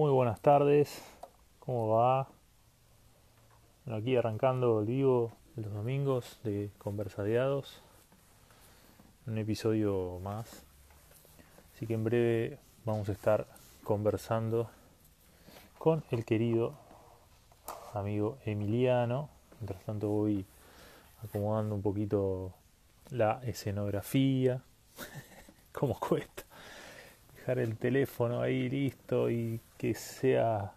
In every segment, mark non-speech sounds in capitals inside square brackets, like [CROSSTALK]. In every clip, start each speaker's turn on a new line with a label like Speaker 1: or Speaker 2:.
Speaker 1: Muy buenas tardes, ¿cómo va? Aquí arrancando el vivo los domingos de Conversadiados, un episodio más. Así que en breve vamos a estar conversando con el querido amigo Emiliano. Mientras tanto voy acomodando un poquito la escenografía. [LAUGHS] ¿Cómo cuesta? Dejar el teléfono ahí listo y que sea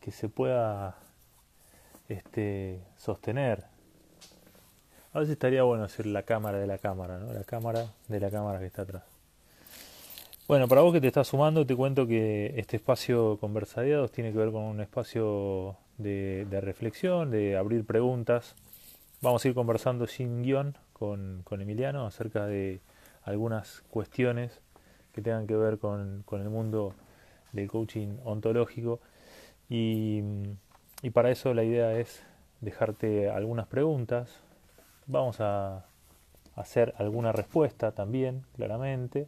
Speaker 1: que se pueda este, sostener. A veces estaría bueno hacer la cámara de la cámara, ¿no? La cámara de la cámara que está atrás. Bueno, para vos que te estás sumando, te cuento que este espacio conversadiados tiene que ver con un espacio de, de reflexión, de abrir preguntas. Vamos a ir conversando sin guion con, con Emiliano acerca de algunas cuestiones que tengan que ver con, con el mundo del coaching ontológico. Y, y, para eso la idea es dejarte algunas preguntas. Vamos a hacer alguna respuesta también, claramente,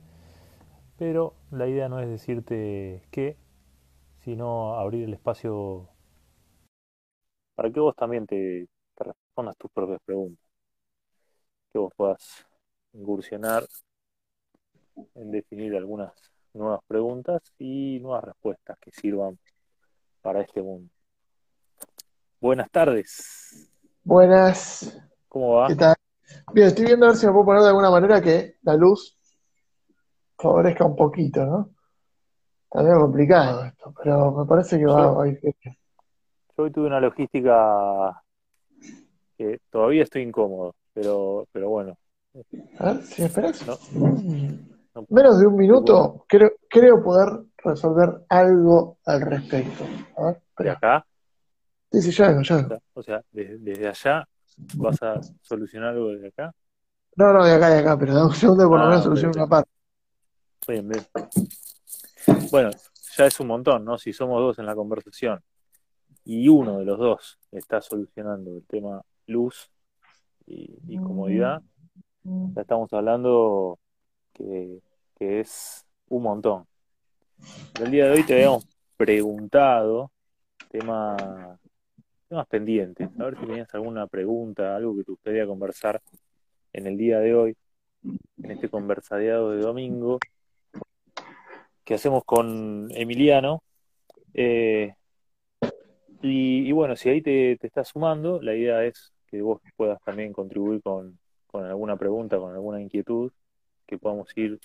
Speaker 1: pero la idea no es decirte qué, sino abrir el espacio para que vos también te, te respondas tus propias preguntas, que vos puedas incursionar en definir algunas nuevas preguntas y nuevas respuestas que sirvan para este mundo. Buenas tardes.
Speaker 2: Buenas.
Speaker 1: ¿Cómo va?
Speaker 2: ¿Qué tal? Bien, estoy viendo a ver si me puedo poner de alguna manera que la luz favorezca un poquito, ¿no? Está medio complicado esto, pero me parece que va, va a ir.
Speaker 1: Yo hoy tuve una logística que todavía estoy incómodo, pero, pero bueno.
Speaker 2: A ver, si me esperas.
Speaker 1: No-
Speaker 2: Menos de un minuto, creo, creo poder resolver algo al respecto. A ver,
Speaker 1: de acá,
Speaker 2: Sí, sí, ya ya
Speaker 1: o sea, desde, desde allá vas a solucionar algo desde acá.
Speaker 2: No, no, de acá, de acá, pero dame un segundo por lo
Speaker 1: Ah,
Speaker 2: menos soluciono una parte.
Speaker 1: Bien, bien. Bueno, ya es un montón, ¿no? Si somos dos en la conversación y uno de los dos está solucionando el tema luz y, y comodidad, ya estamos hablando que, es un montón. El día de hoy te habíamos preguntado tema, temas pendientes, a ver si tenías alguna pregunta, algo que te gustaría conversar en el día de hoy, en este conversadiado de domingo que hacemos con Emiliano. Eh, y, y bueno, si ahí te, te estás sumando, la idea es que vos puedas también contribuir con, con alguna pregunta, con alguna inquietud, que podamos ir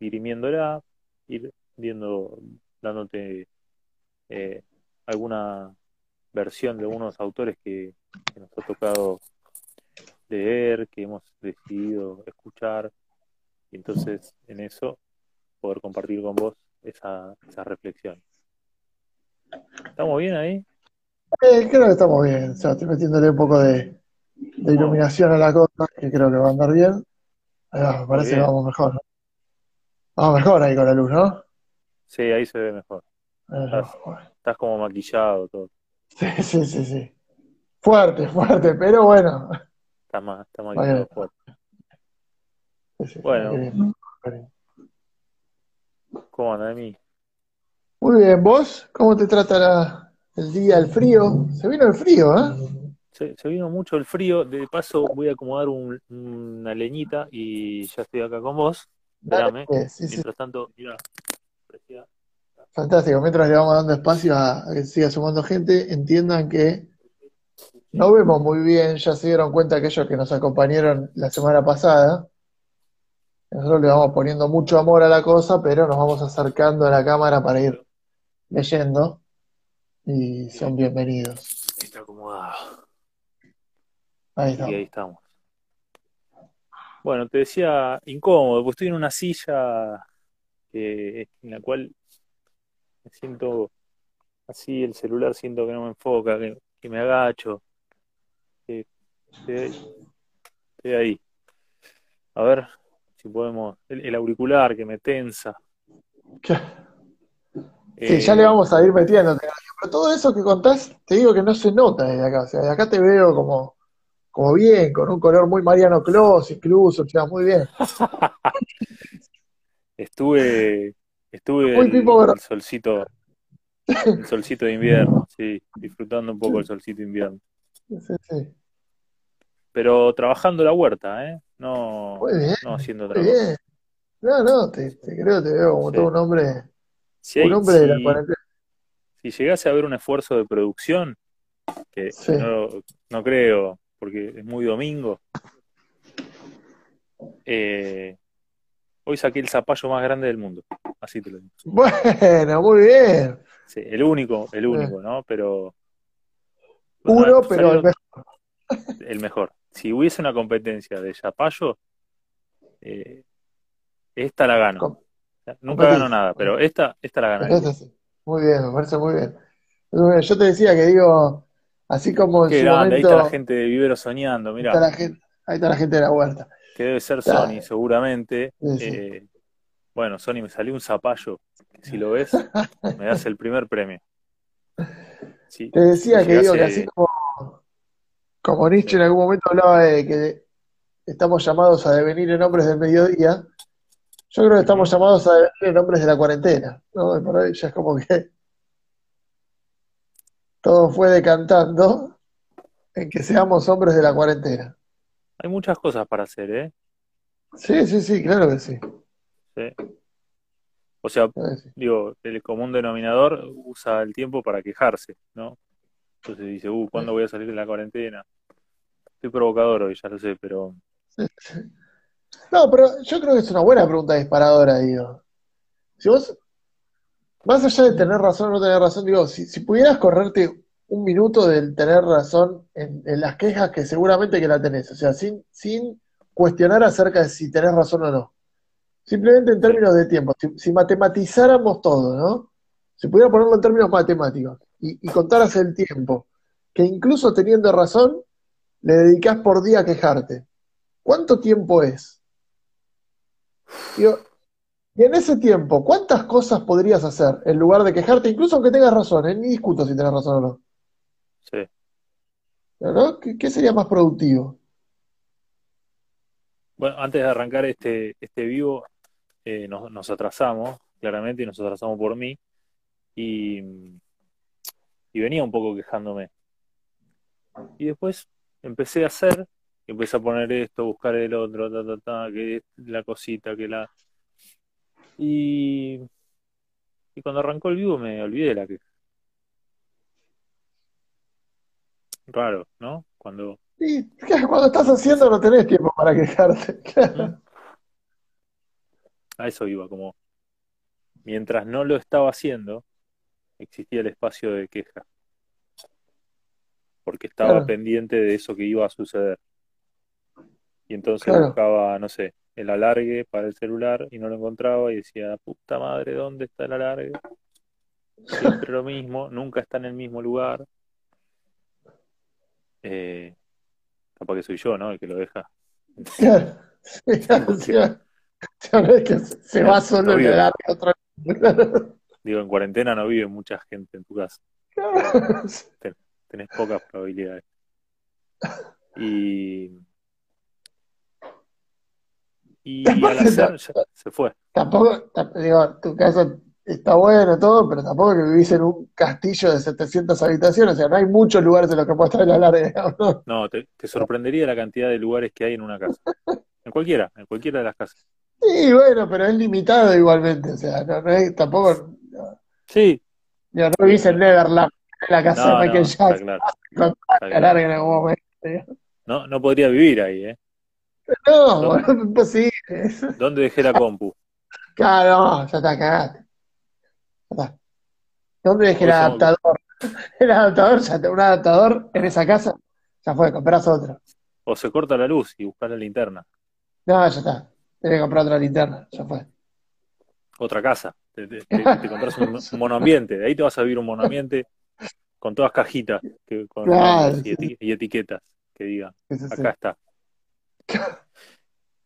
Speaker 1: dirimiéndola, ir viendo, dándote eh, alguna versión de algunos autores que, que nos ha tocado leer, que hemos decidido escuchar, y entonces en eso poder compartir con vos esa, esa reflexión. ¿Estamos bien ahí?
Speaker 2: Eh, creo que estamos bien. O sea, estoy metiéndole un poco de, de iluminación a la cosa, que creo que va a andar bien. Va, me parece que vamos mejor, ¿no? Vamos mejor ahí con la luz, ¿no?
Speaker 1: Sí, ahí se ve mejor. Estás,
Speaker 2: bueno.
Speaker 1: estás como maquillado, todo.
Speaker 2: Sí, sí, sí, sí. Fuerte, fuerte, pero bueno.
Speaker 1: Estás más, está maquillado
Speaker 2: bien.
Speaker 1: fuerte.
Speaker 2: Sí, sí,
Speaker 1: Bueno. ¿Cómo anda de mí?
Speaker 2: Muy bien, ¿vos? ¿Cómo te trata la- el día, el frío? Se vino el frío, ¿eh?
Speaker 1: Se, se vino mucho el frío. De paso, voy a acomodar un- una leñita y ya estoy acá con vos.
Speaker 2: Dale, sí, sí,
Speaker 1: Mientras tanto, mira, parecía-
Speaker 2: fantástico. Mientras le vamos dando espacio a, a que siga sumando gente, entiendan que no vemos muy bien, ya se dieron cuenta aquellos que nos acompañaron la semana pasada. Nosotros le vamos poniendo mucho amor a la cosa, pero nos vamos acercando a la cámara para ir leyendo y son bienvenidos.
Speaker 1: está acomodado.
Speaker 2: Ahí
Speaker 1: que ahí
Speaker 2: estamos.
Speaker 1: Bueno, te decía incómodo, porque estoy en una silla en la cual me siento así, el celular siento que no me enfoca, que, que me agacho, que estoy, estoy ahí. A ver si podemos, el, el auricular que me tensa.
Speaker 2: Sí, ya le
Speaker 1: Eh,
Speaker 2: vamos a ir metiendo pero todo eso que contás, te digo que no se nota desde acá. O sea, de acá te veo como, como bien, con un color muy Mariano Clos, incluso, o sea, muy bien.
Speaker 1: estuve, estuve
Speaker 2: Muy
Speaker 1: el,
Speaker 2: Gro-
Speaker 1: el solcito, El solcito de invierno, sí, disfrutando un poco el solcito de invierno.
Speaker 2: Sí, sí.
Speaker 1: Pero trabajando la huerta, ¿eh? No,
Speaker 2: bien,
Speaker 1: no haciendo cosa.
Speaker 2: bien. No, no, te, te creo, te veo como
Speaker 1: Sí.
Speaker 2: todo un hombre,
Speaker 1: Si,
Speaker 2: un hombre de la cuarentena.
Speaker 1: si llegase a haber un esfuerzo de producción, que
Speaker 2: Sí.
Speaker 1: no, no creo, porque es muy domingo, eh, hoy saqué el zapallo más grande del mundo, así te lo digo.
Speaker 2: Bueno, muy bien.
Speaker 1: Sí, el único, el único, ¿no? Pero...
Speaker 2: Uno, pero el mejor.
Speaker 1: el mejor. Si hubiese una competencia de zapallo, eh, esta la gano.
Speaker 2: Com-
Speaker 1: Nunca gano nada, pero esta, esta la
Speaker 2: sí. Muy bien, me parece. Muy bien. Yo te decía que digo, así como en
Speaker 1: Qué
Speaker 2: su
Speaker 1: grande, ahí está la
Speaker 2: momento
Speaker 1: gente de Vivero soñando,
Speaker 2: está
Speaker 1: mirá,
Speaker 2: la gente, ahí está la gente de la huerta.
Speaker 1: que debe ser. Sony seguramente.
Speaker 2: Sí, sí.
Speaker 1: Eh, bueno, Sony, me salió un zapallo, si lo ves, [LAUGHS] me das el primer premio. Sí,
Speaker 2: Te decía que digo que así como, como Nietzsche en algún momento hablaba de que estamos llamados a devenir en hombres del mediodía, yo creo que estamos llamados a devenir en hombres de la cuarentena, ¿no? Por ahí ya es como que todo fue decantando en que seamos hombres de la cuarentena.
Speaker 1: Hay muchas cosas para hacer, ¿eh?
Speaker 2: Sí, sí, sí, claro que sí.
Speaker 1: Sí. O sea,
Speaker 2: claro que sí.
Speaker 1: digo, el común denominador usa el tiempo para quejarse, ¿no? Entonces dice, uh, ¿cuándo voy a salir de la cuarentena? Estoy provocador hoy, ya lo sé, pero
Speaker 2: No, pero yo creo que es una buena pregunta disparadora, digo. Si vos, más allá de tener razón o no tener razón, digo, si, pudieras correrte un minuto del tener razón en, las quejas que seguramente que la tenés, o sea, sin, sin cuestionar acerca de si tenés razón o no. Simplemente en términos de tiempo, si, si matematizáramos todo, ¿no? Si pudiera ponerlo en términos matemáticos y, y contaras el tiempo, que incluso teniendo razón, le dedicás por día a quejarte. ¿Cuánto tiempo es? Digo, y en ese tiempo, ¿cuántas cosas podrías hacer en lugar de quejarte, incluso aunque tengas razón? ¿eh? Ni discuto si tenés razón o no.
Speaker 1: sí.
Speaker 2: ¿No? ¿Qué, qué sería más productivo?
Speaker 1: Bueno, antes de arrancar este, este vivo, eh, nos, nos atrasamos, claramente, y nos atrasamos por mí, y, y venía un poco quejándome. Y después empecé a hacer, empecé a poner esto, buscar el otro, ta, ta, ta, que la cosita, que la... Y, y cuando arrancó el vivo me olvidé de la queja. Raro, ¿no? Cuando...
Speaker 2: Claro, cuando estás haciendo no tenés tiempo para quejarte. [LAUGHS] Claro.
Speaker 1: A eso iba, como mientras no lo estaba haciendo, existía el espacio de queja, porque estaba
Speaker 2: Claro.
Speaker 1: pendiente de eso que iba a suceder. Y entonces
Speaker 2: Claro.
Speaker 1: buscaba, no sé, el alargue para el celular y no lo encontraba y decía, puta madre, ¿dónde está el alargue? Siempre lo mismo, nunca está en el mismo lugar. Eh, capaz que soy yo, ¿no? El que lo deja.
Speaker 2: Claro. [LAUGHS] Claro, que se va [LAUGHS] solo en el área otra Claro. [LAUGHS]
Speaker 1: Digo, en cuarentena no vive mucha gente en tu casa.
Speaker 2: Claro.
Speaker 1: tenés pocas probabilidades. Y, y al hacer se fue.
Speaker 2: Tampoco, ta- digo, tu casa está bueno todo, pero tampoco que vivís en un castillo de 700 habitaciones, o sea, no hay muchos lugares en los que puedas traer la larga, ¿no?
Speaker 1: No, te, te sorprendería la cantidad de lugares que hay en una casa. [LAUGHS] En cualquiera, en cualquiera de las casas.
Speaker 2: Sí, bueno, pero es limitado igualmente, o sea, no, no es, tampoco,
Speaker 1: Sí,
Speaker 2: digo, no vivís en Neverland, en la casa de Michael Jackson,
Speaker 1: claro. [LAUGHS] está
Speaker 2: la
Speaker 1: claro.
Speaker 2: larga en algún momento. digo.
Speaker 1: No, no podría vivir ahí, ¿eh?
Speaker 2: No, [LAUGHS] bueno, imposible.
Speaker 1: ¿Dónde dejé la compu?
Speaker 2: Claro, ya está, cagaste. Ya está. ¿Dónde dejé el
Speaker 1: Hoy somos-
Speaker 2: adaptador? [LAUGHS] El adaptador, ya está, un adaptador en esa casa, ya fue, comprás otro.
Speaker 1: O se corta la luz y buscar la linterna.
Speaker 2: No, ya está. Tenés que comprar otra linterna, ya fue.
Speaker 1: Otra casa. Te, te- [LAUGHS] te- te compras un, un monoambiente. De ahí te vas a vivir un monoambiente con todas cajitas que, con
Speaker 2: Claro,
Speaker 1: nombres y,
Speaker 2: sí.
Speaker 1: eti- y etiquetas que digan,
Speaker 2: Sí, sí, sí.
Speaker 1: acá está. [LAUGHS]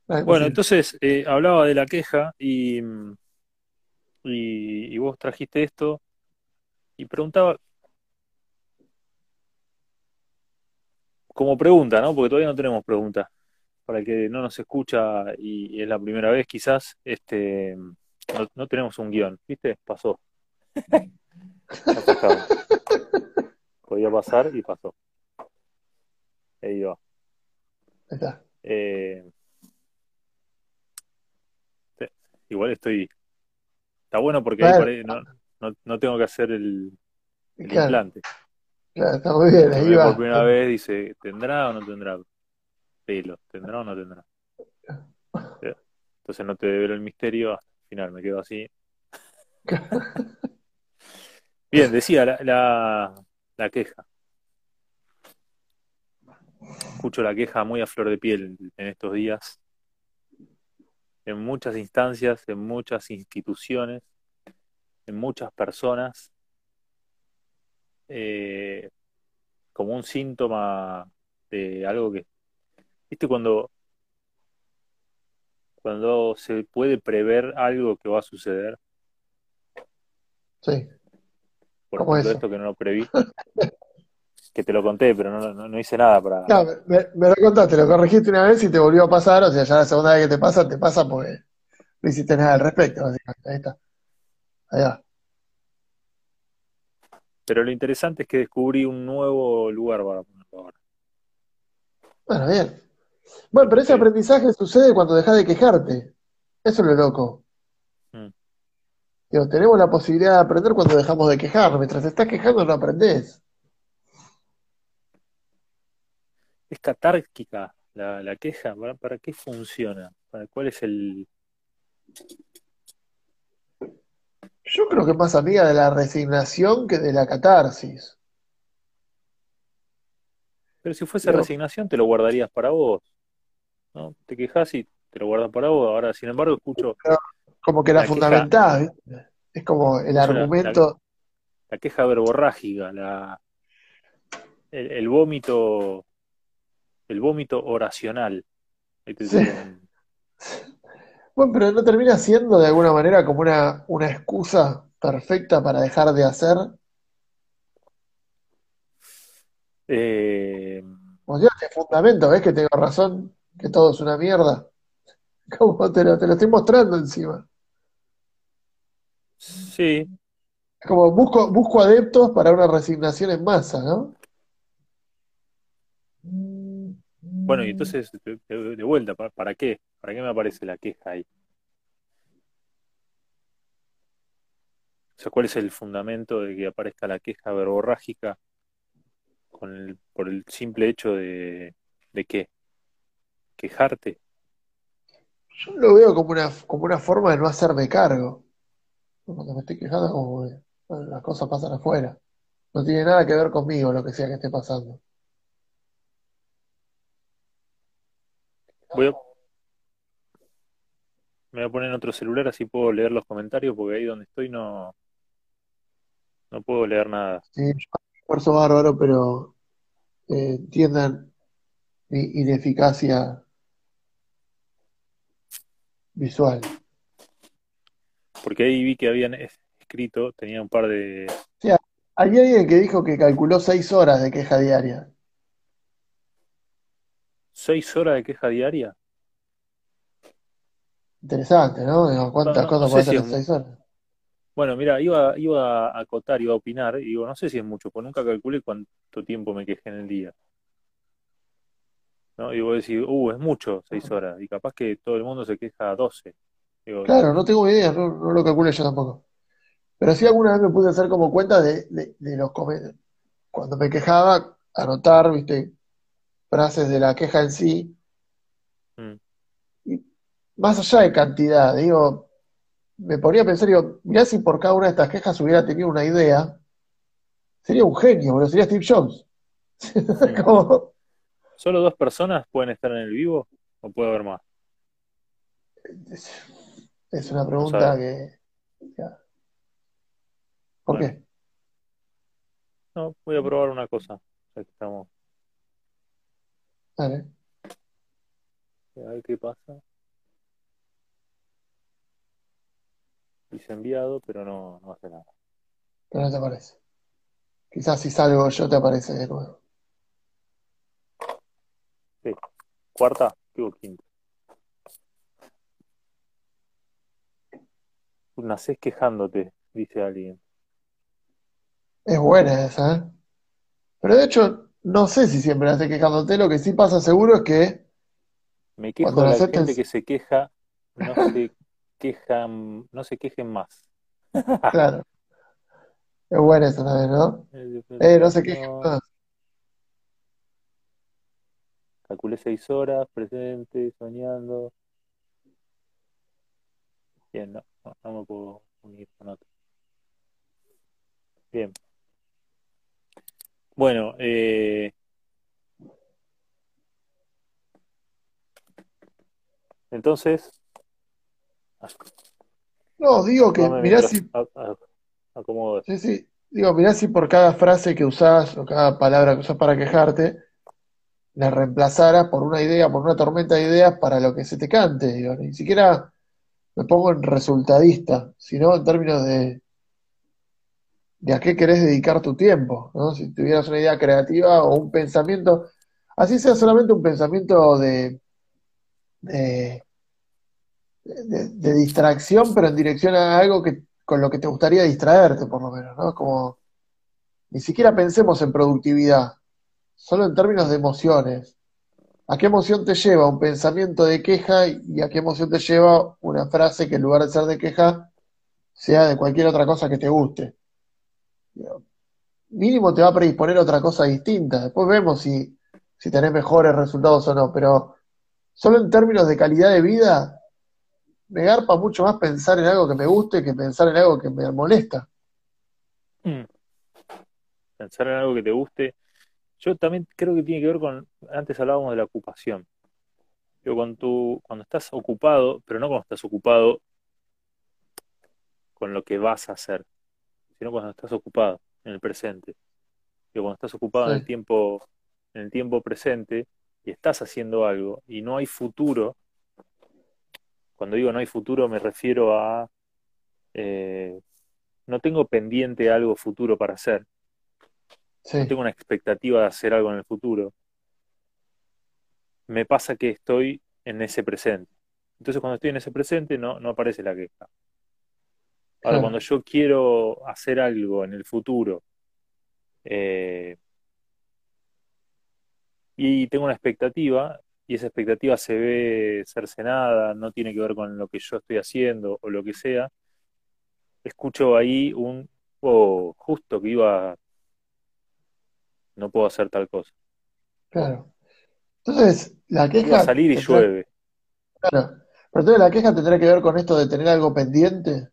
Speaker 2: No,
Speaker 1: Bueno, entonces eh, hablaba de la queja y, y, y vos trajiste esto y preguntaba, como pregunta, ¿no? Porque todavía no tenemos pregunta. Para el que no nos escucha y es la primera vez quizás, este, no, no tenemos un guion, ¿viste? Pasó. [LAUGHS] Podía pasar y pasó. Ahí va.
Speaker 2: Ahí está.
Speaker 1: Eh, igual estoy. Está bueno porque
Speaker 2: Claro.
Speaker 1: no, no, no tengo que hacer el, el
Speaker 2: Claro,
Speaker 1: implante.
Speaker 2: claro, está muy bien, ahí va.
Speaker 1: por primera vez, dice, ¿tendrá o no tendrá pelo? ¿Tendrá o no tendrá? Entonces no te develo el misterio, hasta el final me quedo así. Bien, decía la, la, la queja. Escucho la queja muy a flor de piel en estos días. En muchas instancias, en muchas instituciones, en muchas personas, eh, como un síntoma de algo que, ¿viste? Cuando, cuando se puede prever algo que va a suceder,
Speaker 2: Sí,
Speaker 1: por
Speaker 2: ¿Cómo
Speaker 1: ejemplo,
Speaker 2: eso?
Speaker 1: esto que no lo preví, [LAUGHS] que te lo conté, pero no, no, no hice nada para...
Speaker 2: No, me, me lo contaste, lo corregiste una vez y te volvió a pasar, o sea, ya la segunda vez que te pasa, te pasa porque no hiciste nada al respecto, básicamente. Ahí está. Ahí va.
Speaker 1: Pero lo interesante es que descubrí un nuevo lugar para ponerlo ahora.
Speaker 2: Bueno, bien. Bueno, pero ese
Speaker 1: Sí.
Speaker 2: aprendizaje sucede cuando dejas de quejarte. Eso es lo loco.
Speaker 1: Mm.
Speaker 2: Digo, tenemos la posibilidad de aprender cuando dejamos de quejar. Mientras te estás quejando no aprendés.
Speaker 1: Es catárquica la, la queja. ¿Para, para qué funciona? ¿Para cuál es el...?
Speaker 2: Yo creo que más amiga de la resignación que de la catarsis.
Speaker 1: Pero si fuese resignación, te lo guardarías para vos, ¿no? Te quejas y te lo guardas para vos. Ahora, sin embargo, escucho
Speaker 2: como que la
Speaker 1: la queja,
Speaker 2: fundamentás, ¿viste? Es como el
Speaker 1: la,
Speaker 2: argumento.
Speaker 1: la queja verborrágica, la, el, el vómito, el vómito oracional. Ahí te
Speaker 2: Sí.
Speaker 1: tiro un-
Speaker 2: Bueno, pero no termina siendo de alguna manera como una, una excusa perfecta para dejar de hacer.
Speaker 1: Eh,
Speaker 2: O sea, te fundamento, ¿ves que tengo razón? Que todo es una mierda. [LAUGHS] Como te lo, te lo estoy mostrando encima.
Speaker 1: sí,
Speaker 2: como busco, busco adeptos para una resignación en masa, ¿no?
Speaker 1: Bueno, y entonces, de, vuelta, ¿para, para qué? ¿Para qué me aparece la queja ahí? O sea, ¿cuál es el fundamento de que aparezca la queja verborrágica con el, por el simple hecho de, de qué? Quejarte.
Speaker 2: Yo lo veo como una, como una forma de no hacerme cargo. Cuando me estoy quejando, como bueno, las cosas pasan afuera. No tiene nada que ver conmigo lo que sea que esté pasando.
Speaker 1: Voy a, me voy a poner en otro celular así puedo leer los comentarios porque ahí donde estoy no, no puedo leer nada.
Speaker 2: Sí, esfuerzo bárbaro, pero eh, entiendan mi ineficacia visual.
Speaker 1: Porque ahí vi que habían es- escrito, tenía un par de...
Speaker 2: O sea, hay alguien que dijo que calculó seis horas de queja diaria.
Speaker 1: ¿Seis horas de queja diaria?
Speaker 2: Interesante, ¿no? Digo, ¿cuántas
Speaker 1: no, no
Speaker 2: cosas
Speaker 1: sé
Speaker 2: puede
Speaker 1: si
Speaker 2: hacer
Speaker 1: es...
Speaker 2: en seis horas?
Speaker 1: Bueno, mira, iba, iba a acotar, iba a opinar, y digo, no sé si es mucho, porque nunca calculé cuánto tiempo me quejé en el día. ¿no? Y vos decís, uh, es mucho, seis horas, y capaz que todo el mundo se queja a 12. Digo,
Speaker 2: Claro, no tengo idea, no, no lo calculé yo tampoco. Pero sí alguna vez me puse a hacer como cuenta de, de, de los comentarios. Cuando me quejaba, anotar, viste, frases de la queja en sí.
Speaker 1: mm,
Speaker 2: Y más allá de cantidad, digo, me ponía a pensar, digo, mirá si por cada una de estas quejas hubiera tenido una idea, sería un genio, boludo, sería Steve Jobs. [LAUGHS] Como,
Speaker 1: ¿Solo dos personas pueden estar en el vivo o puede haber más?
Speaker 2: es una pregunta que, ya, ¿por
Speaker 1: Bueno,
Speaker 2: qué?
Speaker 1: no, voy a probar una cosa, ya que estamos,
Speaker 2: Dale.
Speaker 1: a ver qué pasa. Dice enviado, pero no, no hace nada.
Speaker 2: Pero no te aparece. Quizás si salgo yo te aparece de nuevo.
Speaker 1: Sí. Cuarta, digo quinta. Nacés quejándote, dice alguien.
Speaker 2: Es buena esa, ¿eh? Pero de hecho, no sé si siempre estés quejándote. Lo que sí pasa seguro es que
Speaker 1: Me quejo
Speaker 2: cuando
Speaker 1: de
Speaker 2: la aceptes.
Speaker 1: gente que se queja, no se quejan, no se quejen más. [LAUGHS]
Speaker 2: Claro, es buena esa también, ¿no?
Speaker 1: Eh,
Speaker 2: Eh, no se quejen más.
Speaker 1: calculé seis horas, presente, soñando. Bien, no, no, no me puedo unir con otro. Bien. Bueno, eh, entonces,
Speaker 2: No, digo que
Speaker 1: acomódame
Speaker 2: mirá si,
Speaker 1: a- a- acomodo.
Speaker 2: Sí, sí, digo, mirá si por cada frase que usás o cada palabra que usás para quejarte, la reemplazaras por una idea, por una tormenta de ideas para lo que se te cante. Digo, ni siquiera me pongo en resultadista, sino en términos de, de a qué querés dedicar tu tiempo, ¿no? Si tuvieras una idea creativa o un pensamiento, así sea solamente un pensamiento de, de, distracción, pero en dirección a algo que, con lo que te gustaría distraerte, por lo menos, ¿no? Como ni siquiera pensemos en productividad, solo en términos de emociones. ¿A qué emoción te lleva un pensamiento de queja y a qué emoción te lleva una frase que en lugar de ser de queja sea de cualquier otra cosa que te guste? Mínimo te va a predisponer a otra cosa distinta. Después vemos si, si tenés mejores resultados o no, pero solo en términos de calidad de vida, me garpa mucho más pensar en algo que me guste que pensar en algo que me molesta.
Speaker 1: Mm. Pensar en algo que te guste. Yo también creo que tiene que ver con, antes hablábamos de la ocupación. Yo cuando cuando estás ocupado, pero no cuando estás ocupado con lo que vas a hacer, sino cuando estás ocupado en el presente. Yo cuando estás ocupado en el tiempo, en el tiempo presente y estás haciendo algo y no hay futuro, cuando digo no hay futuro me refiero a eh, no tengo pendiente algo futuro para hacer, no tengo una expectativa de hacer algo en el futuro, me pasa que estoy en ese presente. Entonces cuando estoy en ese presente no, no aparece la queja. Ahora, cuando yo quiero hacer algo en el futuro eh, y tengo una expectativa y esa expectativa se ve cercenada, no tiene que ver con lo que yo estoy haciendo o lo que sea, escucho ahí un, oh, justo que iba, no puedo hacer tal cosa.
Speaker 2: claro. Entonces, la
Speaker 1: Iba a
Speaker 2: queja
Speaker 1: salir y
Speaker 2: tendrá,
Speaker 1: llueve.
Speaker 2: claro, pero entonces la queja tendrá que ver con esto de tener algo pendiente.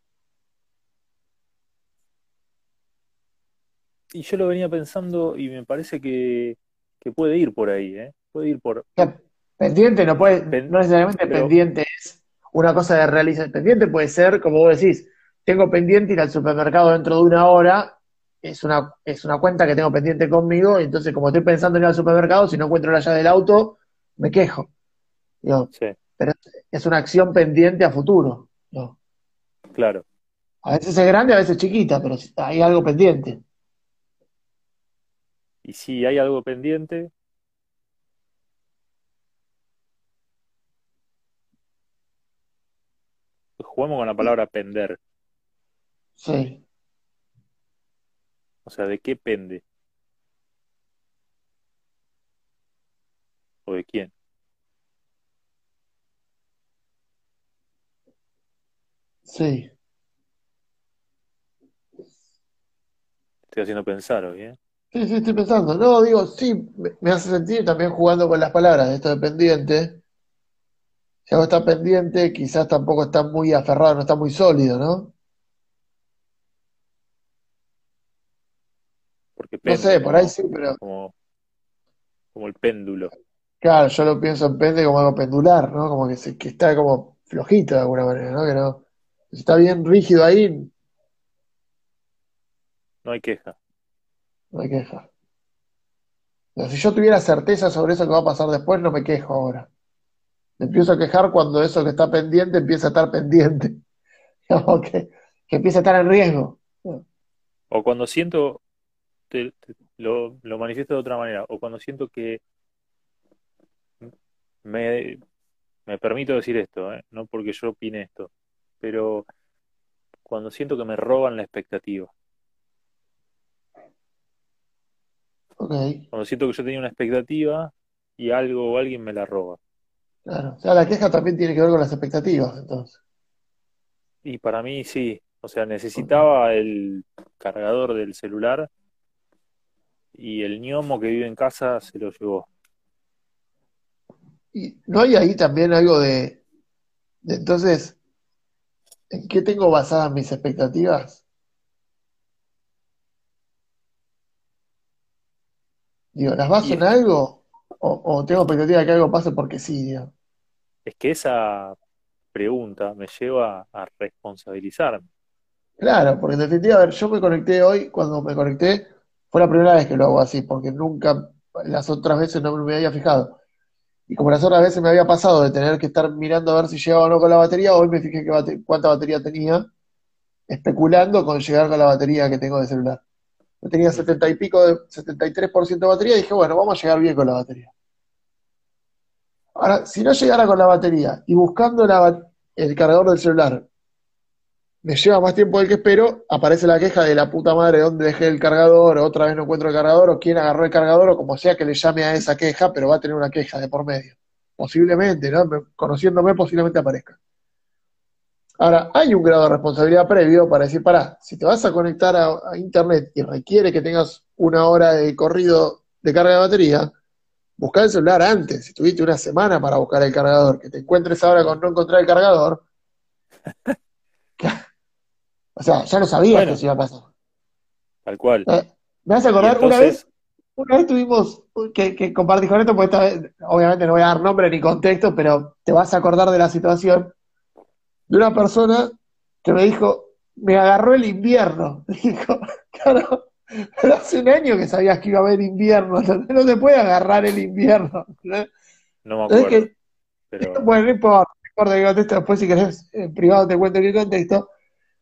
Speaker 1: Y yo lo venía pensando y me parece que, que puede ir por ahí, ¿eh? Puede ir por...
Speaker 2: Pendiente no puede,
Speaker 1: pen-
Speaker 2: no necesariamente
Speaker 1: pero,
Speaker 2: pendiente es una cosa de realizar. Pendiente puede ser, como vos decís, tengo pendiente ir al supermercado dentro de una hora, es una, es una cuenta que tengo pendiente conmigo, y entonces como estoy pensando en ir al supermercado, si no encuentro la llave del auto, me quejo.
Speaker 1: Sí,
Speaker 2: pero es una acción pendiente a futuro.
Speaker 1: claro.
Speaker 2: A veces es grande, a veces chiquita, pero hay algo pendiente.
Speaker 1: Y si hay algo pendiente, jugamos con la palabra pender.
Speaker 2: Sí,
Speaker 1: O sea, ¿de qué pende? ¿O de quién?
Speaker 2: sí.
Speaker 1: Estoy haciendo pensar hoy, ¿eh?
Speaker 2: Sí, sí, estoy pensando. No, digo, sí, me, hace sentir también jugando con las palabras, esto de pendiente. Si algo está pendiente, quizás tampoco está muy aferrado, no está muy sólido, ¿no?
Speaker 1: Porque
Speaker 2: No sé,
Speaker 1: pende
Speaker 2: por ahí
Speaker 1: como,
Speaker 2: sí, pero
Speaker 1: como, como el péndulo.
Speaker 2: claro, yo lo pienso en pende como algo pendular, ¿no? Como que, se, que está como flojito de alguna manera, ¿no? Que no, si está bien rígido ahí,
Speaker 1: No hay queja.
Speaker 2: No hay queja. Pero si yo tuviera certeza sobre eso que va a pasar después, no me quejo ahora. Me empiezo a quejar cuando eso que está pendiente empieza a estar pendiente, [LAUGHS] que, que empieza a estar en riesgo.
Speaker 1: O cuando siento, te- lo, lo manifiesto de otra manera, o cuando siento que me, me permito decir esto, ¿eh? No porque yo opine esto, pero cuando siento que me roban la expectativa. Cuando siento que yo tenía una expectativa y algo o alguien me la roba.
Speaker 2: claro. O sea, la queja también tiene que ver con las expectativas, entonces.
Speaker 1: Y para mí sí, o sea, necesitaba el cargador del celular y el ñomo que vive en casa se lo llevó.
Speaker 2: Y no hay ahí también algo de, de entonces, ¿en qué tengo basadas mis expectativas? Digo, ¿las baso en algo? ¿O, o tengo expectativa de que algo pase porque sí, digo?
Speaker 1: es que esa pregunta me lleva a responsabilizarme.
Speaker 2: Claro, porque en definitiva, a ver, yo me conecté hoy, cuando me conecté, fue la primera vez que lo hago así, porque nunca, las otras veces no me había fijado. Y como las otras veces me había pasado de tener que estar mirando a ver si llegaba o no con la batería, hoy me fijé bate- cuánta batería tenía, especulando con llegar con la batería que tengo de celular. Yo tenía
Speaker 1: Mm.
Speaker 2: 70 y pico de, 73% de batería y dije, bueno, vamos a llegar bien con la batería. Ahora, si no llegara con la batería y buscando la el cargador del celular me lleva más tiempo del que espero, aparece la queja de la puta madre, ¿dónde dejé el cargador? O otra vez no encuentro el cargador, o quién agarró el cargador, o como sea que le llame a esa queja, pero va a tener una queja de por medio. Posiblemente, ¿no? Me- Conociéndome, posiblemente aparezca. Ahora, hay un grado de responsabilidad previo para decir, pará, si te vas a conectar a, a internet y requiere que tengas una hora de corrido de carga de batería, busca el celular antes. Si tuviste una semana para buscar el cargador, que te encuentres ahora con no encontrar el cargador, [LAUGHS] o sea, ya lo sabías que
Speaker 1: Bueno,
Speaker 2: eso iba a pasar.
Speaker 1: tal cual.
Speaker 2: Eh, me vas a acordar, una vez,
Speaker 1: entonces,
Speaker 2: una vez tuvimos que, que compartí con esto, porque esta vez, obviamente no voy a dar nombre ni contexto, pero te vas a acordar de la situación de una persona que me dijo, me agarró el invierno. [LAUGHS] Dijo, claro, pero hace un año que sabías que iba a haber invierno, no te puede agarrar el invierno.
Speaker 1: no me acuerdo,
Speaker 2: que,
Speaker 1: pero
Speaker 2: bueno, no importa, no contexto, después si querés en privado te cuento qué contexto,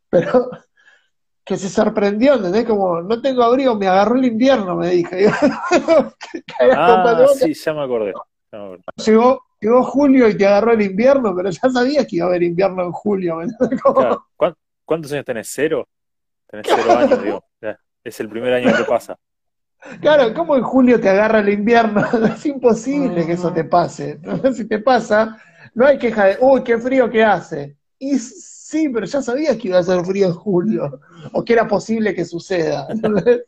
Speaker 2: pero [LAUGHS] que se sorprendió, ¿entendés? Como, no tengo abrigo, me agarró el invierno, me [LAUGHS] con
Speaker 1: Ah, sí, ya me acordé. acordé.
Speaker 2: Llegó, llegó julio y te agarró el invierno, pero ya sabías que iba a haber invierno en julio. ¿me entendés? Como-
Speaker 1: Claro. ¿Cuán- ¿Cuántos años tenés? ¿Cero? Tenés cero años, digo. Es el primer año que pasa.
Speaker 2: Claro, ¿cómo en julio te agarra el invierno? [LAUGHS] Es imposible que eso te pase. [LAUGHS] Si te pasa, no hay queja de, uy, qué frío que hace. Y sí, pero ya sabías que iba a ser frío en julio, o que era posible que suceda. [LAUGHS]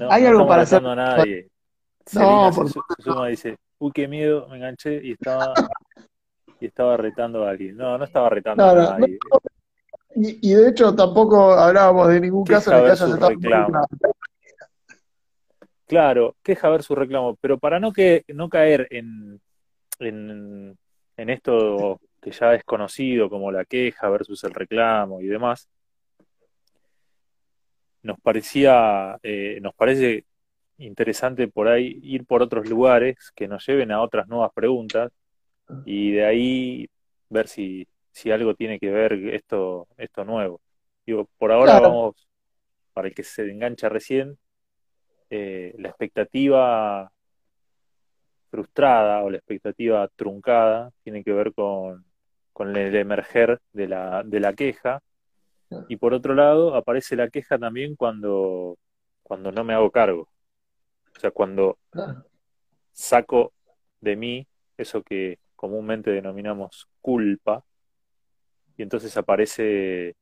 Speaker 1: No,
Speaker 2: Hay
Speaker 1: no
Speaker 2: algo para hacer.
Speaker 1: a nadie.
Speaker 2: No,
Speaker 1: Selena
Speaker 2: por
Speaker 1: se, su- se suma y dice, uy, qué miedo, me enganché y estaba, y estaba retando a alguien. No, no estaba retando
Speaker 2: No,
Speaker 1: a
Speaker 2: no.
Speaker 1: nadie.
Speaker 2: Y, y de hecho tampoco hablábamos de ningún caso en el que hayas estado.
Speaker 1: Claro, queja ver su reclamo, pero para no, que, no caer en, en, en esto que ya es conocido como la queja versus el reclamo y demás, nos parecía, eh, nos parece interesante por ahí ir por otros lugares que nos lleven a otras nuevas preguntas y de ahí ver si, si algo tiene que ver esto, esto nuevo. Digo, por ahora
Speaker 2: Claro.
Speaker 1: vamos, para el que se engancha recién, eh, la expectativa frustrada o la expectativa truncada tiene que ver con, con el emerger de la, de la queja. Y por otro lado, aparece la queja también cuando, cuando no me hago cargo. O sea, cuando saco de mí eso que comúnmente denominamos culpa, y entonces aparece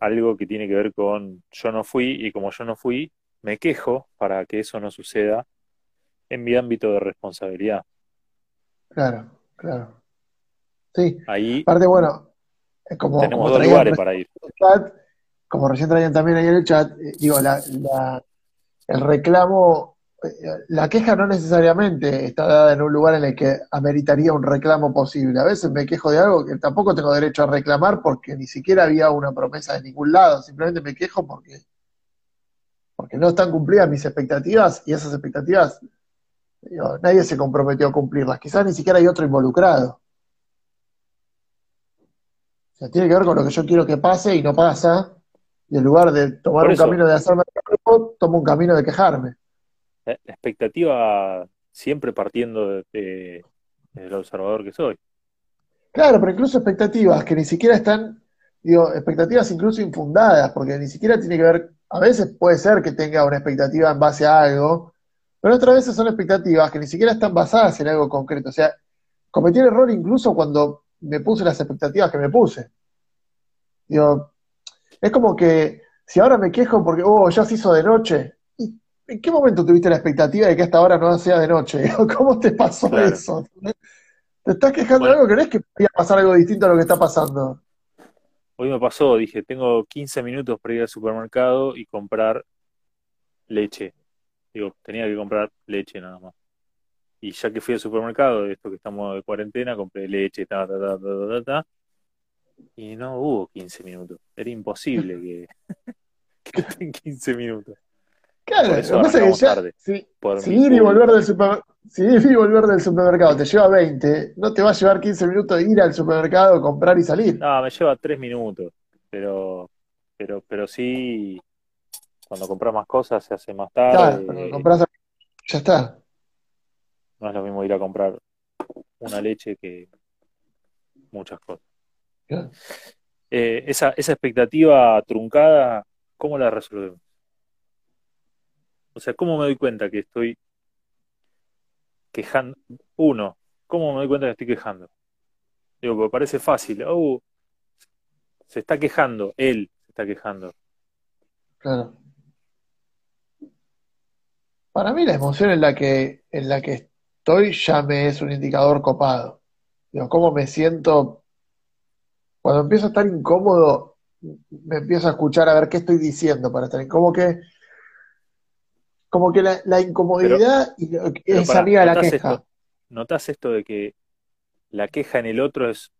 Speaker 1: algo que tiene que ver con yo no fui, y como yo no fui, me quejo para que eso no suceda en mi ámbito de responsabilidad.
Speaker 2: Claro, claro. Sí,
Speaker 1: Ahí
Speaker 2: aparte, bueno, como,
Speaker 1: tenemos
Speaker 2: como
Speaker 1: dos lugares para ir.
Speaker 2: chat, como recién traían también ahí en el chat, eh, digo, la, la- el reclamo, la queja no necesariamente está dada en un lugar en el que ameritaría un reclamo posible. A veces me quejo de algo que tampoco tengo derecho a reclamar porque ni siquiera había una promesa de ningún lado, simplemente me quejo porque, porque no están cumplidas mis expectativas y esas expectativas, digo, nadie se comprometió a cumplirlas. Quizás ni siquiera hay otro involucrado. O sea, tiene que ver con lo que yo quiero que pase y no pasa. Y en lugar de tomar un camino de hacerme cargo, tomo un camino de quejarme.
Speaker 1: La la expectativa siempre partiendo de, de- observador que soy.
Speaker 2: Claro, pero incluso expectativas que ni siquiera están, digo, expectativas incluso infundadas, porque ni siquiera tiene que ver a veces puede ser que tenga una expectativa en base a algo, pero otras veces son expectativas que ni siquiera están basadas en algo concreto. O sea, cometí el error incluso cuando me puse las expectativas que me puse. Digo, es como que si ahora me quejo porque, oh, ya se hizo de noche, ¿en qué momento tuviste la expectativa de que hasta ahora no sea de noche? [LAUGHS] ¿Cómo te pasó eso? Te estás quejando de algo que no es que podía pasar algo distinto a lo que está pasando.
Speaker 1: Hoy me pasó, dije, tengo 15 minutos para ir al supermercado y comprar leche. Digo, tenía que comprar leche nada más. Y ya que fui al supermercado, esto que estamos de cuarentena, compré leche, ta, ta, ta, ta, ta, ta, y no hubo 15 minutos. Era imposible que, [LAUGHS] que estén 15 minutos.
Speaker 2: Claro, eso lo pasa que ya, si, si ir y volver del supermercado si ir y volver del supermercado te lleva 20, no te va a llevar 15 minutos ir al supermercado, comprar y salir.
Speaker 1: No, me lleva 3 minutos, pero, pero, pero sí, cuando compras más cosas se hace más tarde. Claro, cuando compras,
Speaker 2: ya está.
Speaker 1: No es lo mismo ir a comprar una leche que muchas cosas. Eh, esa, esa expectativa truncada, ¿cómo la resolvemos? O sea, ¿cómo me doy cuenta que estoy quejando. Uno, ¿cómo me doy cuenta que estoy quejando? Digo, porque parece fácil. Oh, se está quejando, él se está quejando.
Speaker 2: Claro. Para mí la emoción en la que, en la que estoy ya me es un indicador copado. Digo, cómo me siento. Cuando empiezo a estar incómodo, me empiezo a escuchar a ver qué estoy diciendo para estar incómodo. Que como que la, incomodidad es amiga de la queja.
Speaker 1: Esto, ¿Notas esto de que la queja en el otro es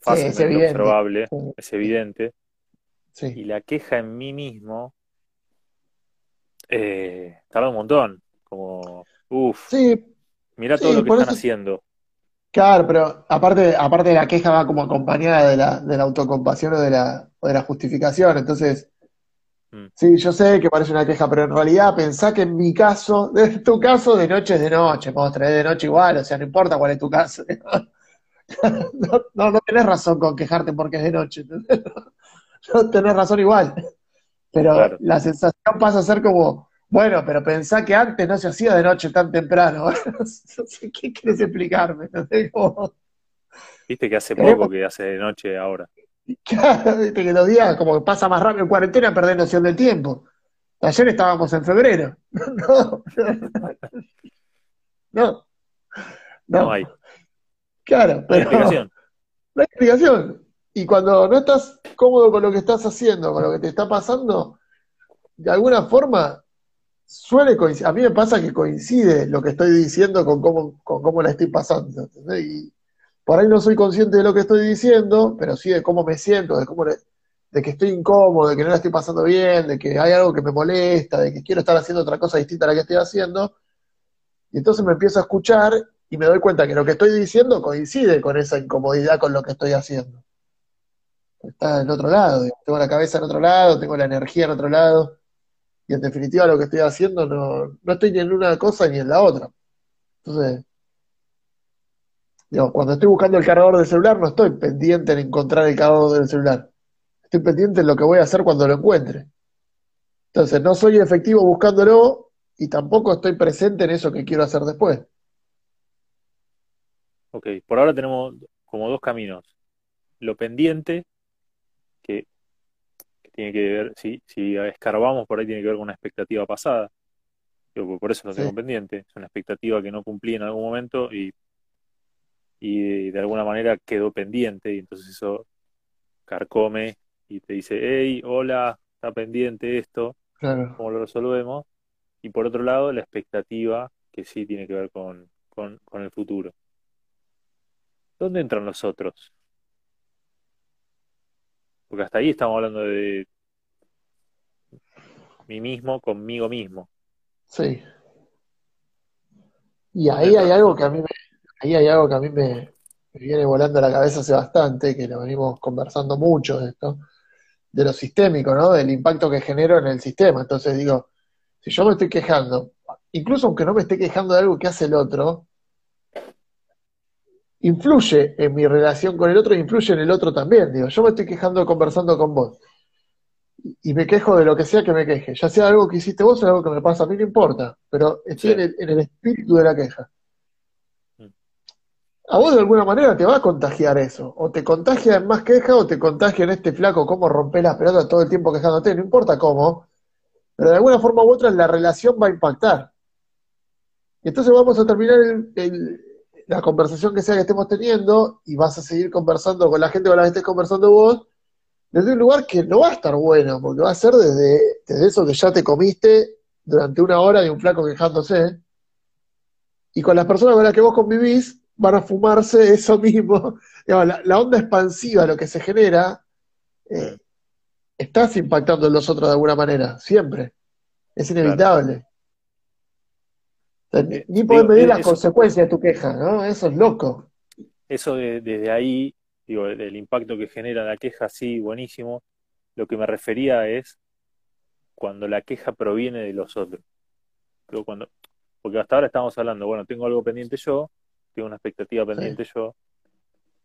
Speaker 1: fácilmente observable, es evidente? Y la queja en mí mismo eh, tarda un montón. Como, uff, mira todo lo que están haciendo.
Speaker 2: Claro, pero aparte, aparte de la queja va como acompañada de la, de la autocompasión o de la, o de la justificación. Entonces. Sí, yo sé que parece una queja, pero en realidad pensá que en mi caso, [LAUGHS] en tu caso, de noche es de noche, traer de noche igual, o sea, no importa cuál es tu caso. [LAUGHS] No, no, tenés razón con quejarte porque es de noche, [LAUGHS] no tenés razón igual. Pero la sensación pasa a ser como, bueno, pero pensá que antes no se hacía de noche tan temprano. ¿Qué quieres explicarme?
Speaker 1: Viste que hace poco que hace de noche ahora. [LAUGHS]
Speaker 2: Claro, viste que los días, como que pasa más rápido en cuarentena, perdés noción del tiempo. Ayer estábamos en febrero. [LAUGHS] No. No. No. hay. Claro, pero. No hay explicación. [LAUGHS] No hay explicación. Y cuando no estás cómodo con lo que estás haciendo, con lo que te está pasando, de alguna forma suele coincidir. A mí me pasa que coincide lo que estoy diciendo con cómo, con cómo la estoy pasando. Y, por ahí no soy consciente de lo que estoy diciendo, pero sí de cómo me siento, de cómo de que estoy incómodo, de que no la estoy pasando bien, de que hay algo que me molesta, de que quiero estar haciendo otra cosa distinta a la que estoy haciendo. Y entonces me empiezo a escuchar y me doy cuenta que lo que estoy diciendo coincide con esa incomodidad con lo que estoy haciendo. Está en otro lado, tengo la cabeza en otro lado, tengo la energía en otro lado, y en definitiva lo que estoy haciendo no, no estoy ni en una cosa ni en la otra. Entonces, cuando estoy buscando el cargador del celular, no estoy pendiente en encontrar el cargador del celular. Estoy pendiente en lo que voy a hacer cuando lo encuentre. Entonces, no soy efectivo buscándolo y tampoco estoy presente en eso que quiero hacer después.
Speaker 1: Ok, por ahora tenemos como dos caminos. Lo pendiente, que, tiene que ver, si, si escarbamos por ahí tiene que ver con una expectativa pasada. por eso lo tengo pendiente. Es una expectativa que no cumplí en algún momento y y de alguna manera quedó pendiente y entonces eso carcome y te dice, hey, hola, está pendiente esto, ¿cómo lo resolvemos? Y por otro lado, la expectativa que sí tiene que ver con, con, el futuro. ¿Dónde entran los otros? Porque hasta ahí estamos hablando de mí mismo conmigo mismo.
Speaker 2: Sí. Y ahí hay algo que a mí me, ahí hay algo que a mí me, viene volando a la cabeza hace bastante, que lo venimos conversando mucho de esto, de lo sistémico, ¿no? Del impacto que genero en el sistema. Entonces digo, si yo me estoy quejando, incluso aunque no me esté quejando de algo que hace el otro, influye en mi relación con el otro e influye en el otro también. Digo, yo me estoy quejando conversando con vos. y me quejo de lo que sea que me queje, ya sea algo que hiciste vos o algo que me pasa a mí, no importa, pero estoy
Speaker 1: Sí.
Speaker 2: en, el, en el espíritu de la queja. A vos de alguna manera te va a contagiar eso, o te contagia en más queja o te contagia en este flaco cómo rompés las pelotas todo el tiempo quejándote, no importa cómo, pero de alguna forma u otra la relación va a impactar. Y entonces vamos a terminar la conversación que sea que estemos teniendo y vas a seguir conversando con la gente con la que estés conversando vos desde un lugar que no va a estar bueno, porque va a ser desde, desde eso que ya te comiste durante una hora de un flaco quejándose, y con las personas con las que vos convivís van a fumarse eso mismo. [LAUGHS] La, la onda expansiva, lo que se genera, eh, estás impactando en los otros de alguna manera, siempre. Es inevitable. O sea, ni- ni podés medir
Speaker 1: eh,
Speaker 2: las
Speaker 1: eso-
Speaker 2: consecuencias de tu queja, ¿no? Eso es loco.
Speaker 1: Eso de- desde ahí, digo, el, impacto que genera la queja, sí, buenísimo. Lo que me refería es cuando la queja proviene de los otros. Cuando, porque hasta ahora estamos hablando, bueno, tengo algo pendiente yo, tengo una expectativa pendiente yo,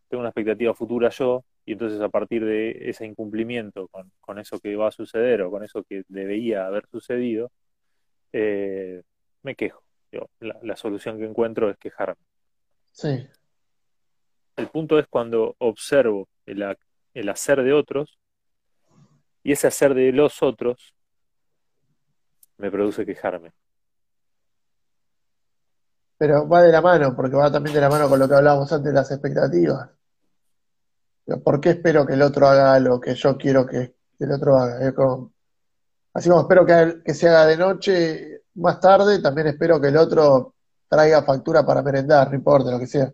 Speaker 1: tengo una expectativa futura yo, y entonces a partir de ese incumplimiento con, con eso que va a suceder o con eso que debería haber sucedido, eh, me quejo. Digo, la, la solución que encuentro es quejarme.
Speaker 2: Sí,
Speaker 1: El punto es cuando observo el, el hacer de otros y ese hacer de los otros me produce quejarme.
Speaker 2: Pero va de la mano, porque va también de la mano con lo que hablábamos antes de las expectativas. ¿Por qué espero que el otro haga lo que yo quiero que, el otro haga? Es como- así como espero que, que se haga de noche más tarde, también espero que el otro traiga factura para merendar, no importa, lo que sea. Eh,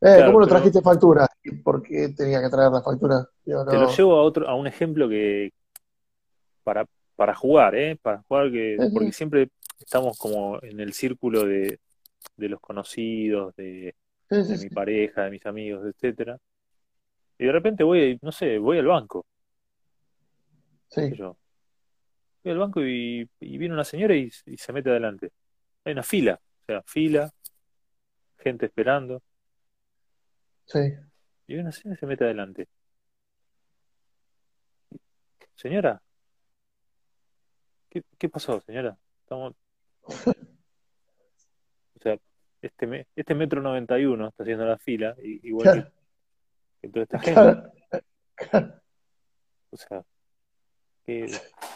Speaker 1: Claro,
Speaker 2: ¿cómo no trajiste factura? ¿Y ¿Por qué tenía que traer la factura?
Speaker 1: Te lo llevo a otro, a un ejemplo que para, para jugar, ¿eh? Para jugar que, porque siempre estamos como en el círculo de, de los conocidos, de,
Speaker 2: Sí, sí,
Speaker 1: de
Speaker 2: sí.
Speaker 1: mi pareja, de mis amigos, etcétera. Y de repente voy, no sé, voy al banco,
Speaker 2: Sí,
Speaker 1: yo. Voy al banco y, y viene una señora y, y se mete adelante. Hay una fila, o sea, fila, gente esperando,
Speaker 2: sí.
Speaker 1: y una señora y se mete adelante. Señora, ¿qué, qué pasó, señora? Estamos... [LAUGHS] Sea, este, este metro 91 está haciendo la fila, igual que,
Speaker 2: Claro,
Speaker 1: que toda esta gente.
Speaker 2: claro.
Speaker 1: O sea, ¿qué-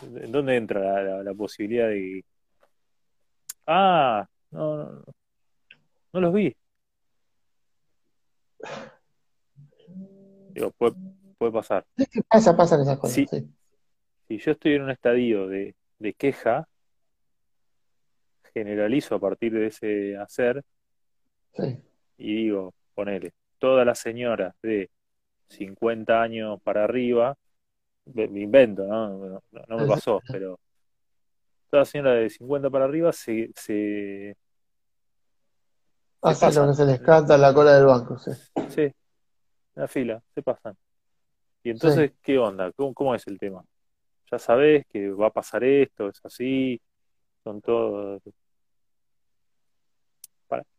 Speaker 1: ¿en dónde entra la, la- la posibilidad de... Ah, no, no, no, los vi. Digo, puede, puede pasar.
Speaker 2: Sí, pasa, pasan esas cosas,
Speaker 1: sí. Si yo estoy en un estadio de, de queja, generalizo a partir de ese hacer
Speaker 2: Sí,
Speaker 1: y digo, ponele, todas las señoras de 50 años para arriba, me invento, ¿no? No, me pasó, pero todas las señoras de 50 para arriba se, se,
Speaker 2: hacen lo que se les canta en la cola del banco, sí.
Speaker 1: sí, la fila, se pasan. Y entonces, ¿qué onda? ¿Cómo, cómo es el tema? Ya sabés que va a pasar esto, es así, son todos...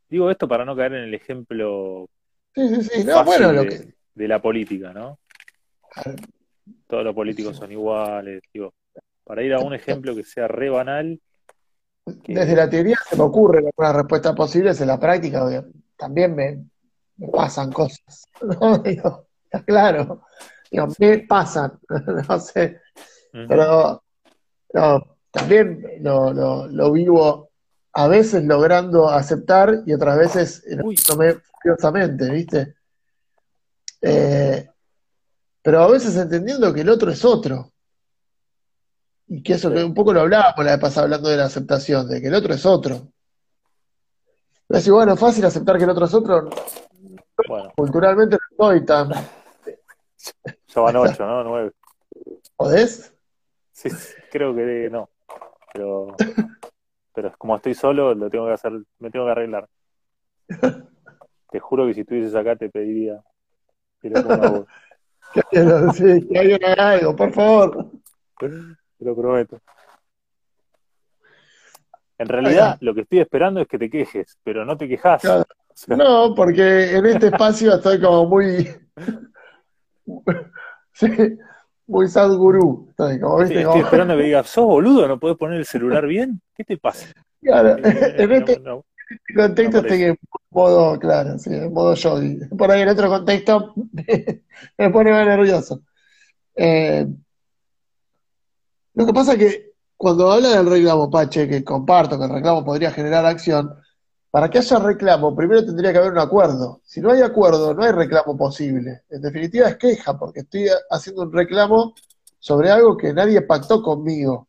Speaker 1: Digo esto para no caer en el ejemplo
Speaker 2: Sí, sí, sí. No,
Speaker 1: fácil
Speaker 2: bueno, lo
Speaker 1: de,
Speaker 2: que.
Speaker 1: de la política, ¿no? Todos los políticos son iguales, digo, para ir a un ejemplo que sea re banal, que-
Speaker 2: Desde la teoría se me ocurren algunas respuestas posibles, en la práctica también me, me pasan cosas. [LAUGHS] ¿no? Digo, claro, digo, me pasan, [LAUGHS] no sé, pero no, también lo, lo, lo vivo a veces logrando aceptar y otras veces
Speaker 1: Uy.
Speaker 2: enojándome furiosamente, ¿viste? Eh, pero a veces entendiendo que el otro es otro. Y que eso que un poco lo hablábamos la vez pasada hablando de la aceptación, de que el otro es otro. Pero decir, bueno, fácil aceptar que el otro es otro.
Speaker 1: Bueno,
Speaker 2: Culturalmente no estoy tan. [LAUGHS]
Speaker 1: ya van ocho, ¿no? Nueve.
Speaker 2: ¿Podés?
Speaker 1: Sí, creo que no. Pero, [LAUGHS] pero como estoy solo, lo tengo que hacer, me tengo que arreglar. [LAUGHS] Te juro que si estuvieses acá te pediría vos. [LAUGHS]
Speaker 2: Que, sí, que alguien haga algo, por favor.
Speaker 1: Te lo prometo. En realidad, lo que estoy esperando es que te quejes, pero no te quejas.
Speaker 2: Claro. [LAUGHS] No, porque en este espacio estoy como muy. Sí, muy Sadhguru. Estoy, como,
Speaker 1: Estoy,
Speaker 2: ¿viste?
Speaker 1: estoy
Speaker 2: Como-
Speaker 1: esperando que digas, ¿sos boludo? ¿No podés poner el celular bien? ¿Qué te pasa?
Speaker 2: Claro,
Speaker 1: Eh,
Speaker 2: en este
Speaker 1: no, no.
Speaker 2: contexto estoy en modo, claro, sí, en modo yogi. Por ahí en otro contexto [LAUGHS] me pone más nervioso. Eh, lo que pasa es que cuando habla del reclamo, Pache, que comparto que el reclamo podría generar acción, para que haya reclamo, primero tendría que haber un acuerdo. Si no hay acuerdo, no hay reclamo posible. En definitiva es queja, porque estoy haciendo un reclamo sobre algo que nadie pactó conmigo.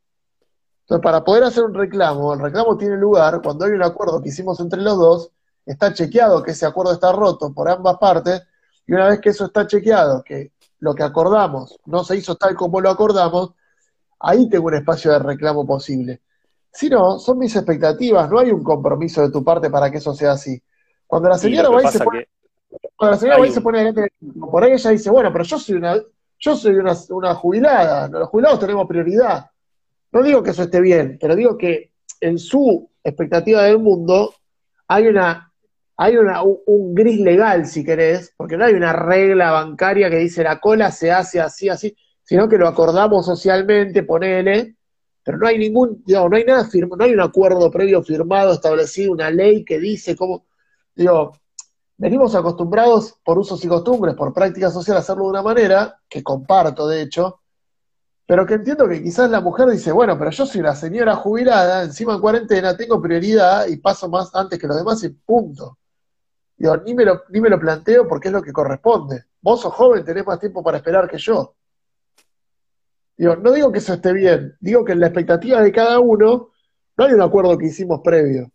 Speaker 2: Entonces, para poder hacer un reclamo, el reclamo tiene lugar cuando hay un acuerdo que hicimos entre los dos, está chequeado que ese acuerdo está roto por ambas partes, y una vez que eso está chequeado, que lo que acordamos no se hizo tal como lo acordamos, ahí tengo un espacio de reclamo posible. Si no, son mis expectativas, no hay un compromiso de tu parte para que eso sea así. Cuando la señora va se pone, cuando la señora y se
Speaker 1: un-
Speaker 2: pone delante por ahí ella dice, bueno, pero yo soy una, yo soy una, una jubilada, los jubilados tenemos prioridad. No digo que eso esté bien, pero digo que en su expectativa del mundo hay una, hay una, un, un gris legal, si querés, porque no hay una regla bancaria que dice la cola se hace así, así, sino que lo acordamos socialmente, ponele, pero no hay ningún, digamos, no hay nada firmado, no hay un acuerdo previo firmado, establecido, una ley que dice cómo, digo, venimos acostumbrados por usos y costumbres, por práctica social, a hacerlo de una manera, que comparto de hecho, pero que entiendo que quizás la mujer dice, bueno, pero yo soy una señora jubilada, encima en cuarentena, tengo prioridad y paso más antes que los demás y punto. Digo, ni me lo, ni me lo planteo porque es lo que corresponde. Vos sos joven, tenés más tiempo para esperar que yo. No digo que eso esté bien, digo que en la expectativa de cada uno no hay un acuerdo que hicimos previo.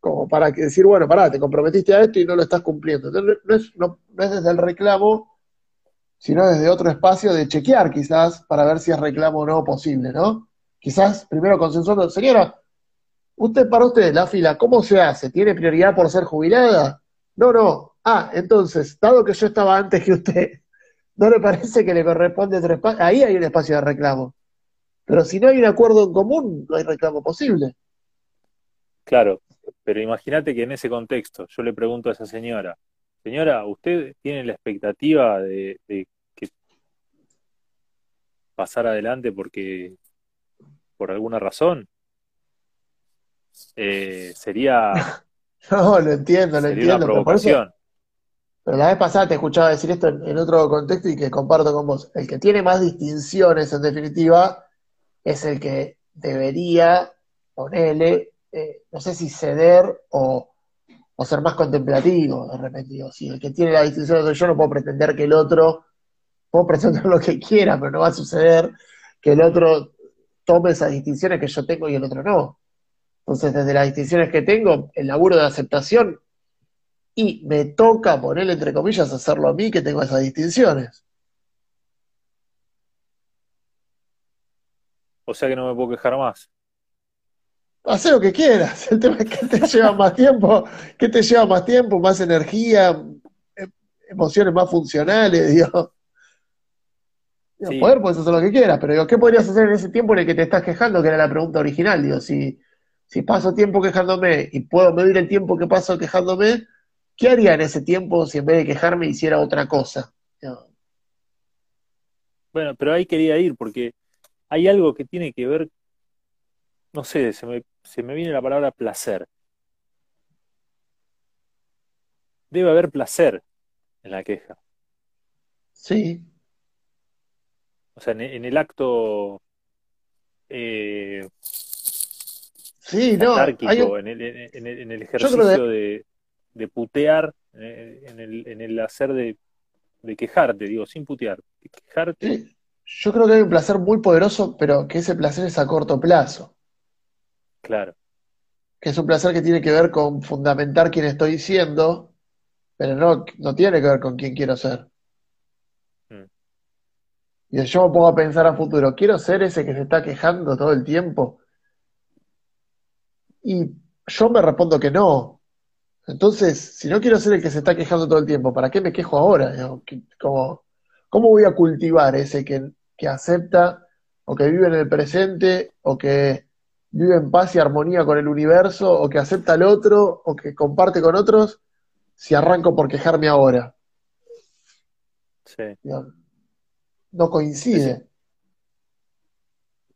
Speaker 2: Como para decir, bueno, pará, te comprometiste a esto y no lo estás cumpliendo. Entonces, no es, no es desde el reclamo, sino desde otro espacio de chequear quizás para ver si es reclamo o no posible, ¿no? Quizás primero consensuando, señora, usted para usted, la fila, ¿cómo se hace? ¿Tiene prioridad por ser jubilada? No, no. Ah, entonces, dado que yo estaba antes que usted, ¿no le parece que le corresponde otro espacio? Ahí hay un espacio de reclamo. Pero si no hay un acuerdo en común, no hay reclamo posible.
Speaker 1: Claro, pero imagínate que en ese contexto yo le pregunto a esa señora, señora, ¿usted tiene la expectativa de, de que pasar adelante porque por alguna razón? Eh, sería, [LAUGHS]
Speaker 2: No, lo entiendo, lo
Speaker 1: sería
Speaker 2: entiendo.
Speaker 1: Provocación.
Speaker 2: Pero la vez pasada te escuchaba decir esto en, otro contexto y que comparto con vos. El que tiene más distinciones, en definitiva, es el que debería, ponele, eh, no sé si ceder o, o ser más contemplativo, de repente. Si el que tiene la distinción soy yo, no puedo pretender que el otro, puedo pretender [LAUGHS] lo que quiera, pero no va a suceder que el otro tome esas distinciones que yo tengo y el otro no. Entonces, desde las distinciones que tengo, el laburo de aceptación, y me toca ponerle entre comillas hacerlo a mí que tengo esas distinciones.
Speaker 1: O sea que no me puedo quejar más.
Speaker 2: Haz lo que quieras. El tema es que te [LAUGHS] lleva más tiempo, que te lleva más tiempo, más energía, em- emociones más funcionales, [LAUGHS] digo. Digo,
Speaker 1: Sí.
Speaker 2: poder puedes hacer lo que quieras, pero digo, ¿qué podrías hacer en ese tiempo en el que te estás quejando? Que era la pregunta original. Digo, si, si paso tiempo quejándome y puedo medir el tiempo que paso quejándome, ¿qué haría en ese tiempo si en vez de quejarme hiciera otra cosa?
Speaker 1: Bueno, pero ahí quería ir porque hay algo que tiene que ver, no sé, se me, se me viene la palabra placer. Debe haber placer en la queja.
Speaker 2: sí,
Speaker 1: O sea, en, en el acto eh,
Speaker 2: sí, no,
Speaker 1: catárquico,
Speaker 2: hay un-
Speaker 1: en el, en el- en el
Speaker 2: creo
Speaker 1: ejercicio de, de putear, eh, en el, en el hacer de, de quejarte, digo, sin putear, quejarte,
Speaker 2: Yo creo que hay un placer muy poderoso, pero que ese placer es a corto plazo,
Speaker 1: claro.
Speaker 2: que es un placer que tiene que ver con fundamentar quién estoy siendo, pero no, no tiene que ver con quién quiero ser.
Speaker 1: Mm.
Speaker 2: Y yo me pongo a pensar a futuro, ¿quiero ser ese que se está quejando todo el tiempo? Y yo me respondo que no. Entonces, si no quiero ser el que se está quejando todo el tiempo, ¿para qué me quejo ahora? Como- ¿Cómo voy a cultivar ese que, que acepta o que vive en el presente o que vive en paz y armonía con el universo o que acepta al otro o que comparte con otros si arranco por quejarme ahora?
Speaker 1: Sí.
Speaker 2: No coincide.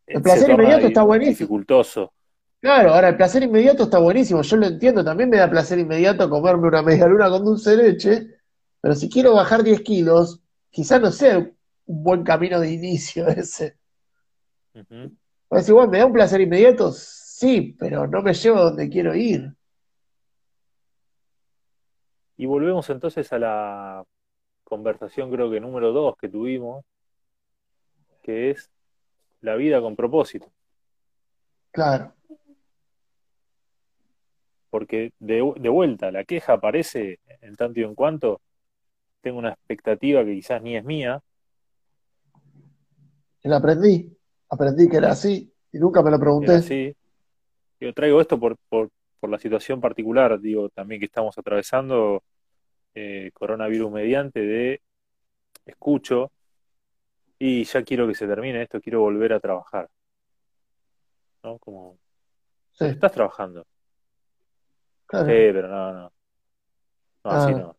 Speaker 2: El placer inmediato
Speaker 1: di-
Speaker 2: está buenísimo.
Speaker 1: dificultoso.
Speaker 2: Claro, ahora el placer inmediato está buenísimo, yo lo entiendo, también me da placer inmediato comerme una media luna con dulce de leche, pero si quiero bajar 10 kilos, quizás no sea un buen camino de inicio [LAUGHS] ese. Pues igual, ¿me da un placer inmediato? Sí, pero no me lleva a donde quiero ir.
Speaker 1: Y volvemos entonces a la conversación, creo que número dos que tuvimos, que es la vida con propósito.
Speaker 2: Claro,
Speaker 1: Porque de, de vuelta, la queja aparece en tanto y en cuanto tengo una expectativa que quizás ni es mía,
Speaker 2: y lo aprendí, aprendí que era así y nunca me lo pregunté.
Speaker 1: así. Yo traigo esto por, por, por la situación particular, digo, también que estamos atravesando, eh, coronavirus mediante, de escucho y ya quiero que se termine esto, quiero volver a trabajar. ¿No? Como,
Speaker 2: Sí,
Speaker 1: estás trabajando.
Speaker 2: Claro.
Speaker 1: Sí, pero no, no. No, así
Speaker 2: Ah.
Speaker 1: no.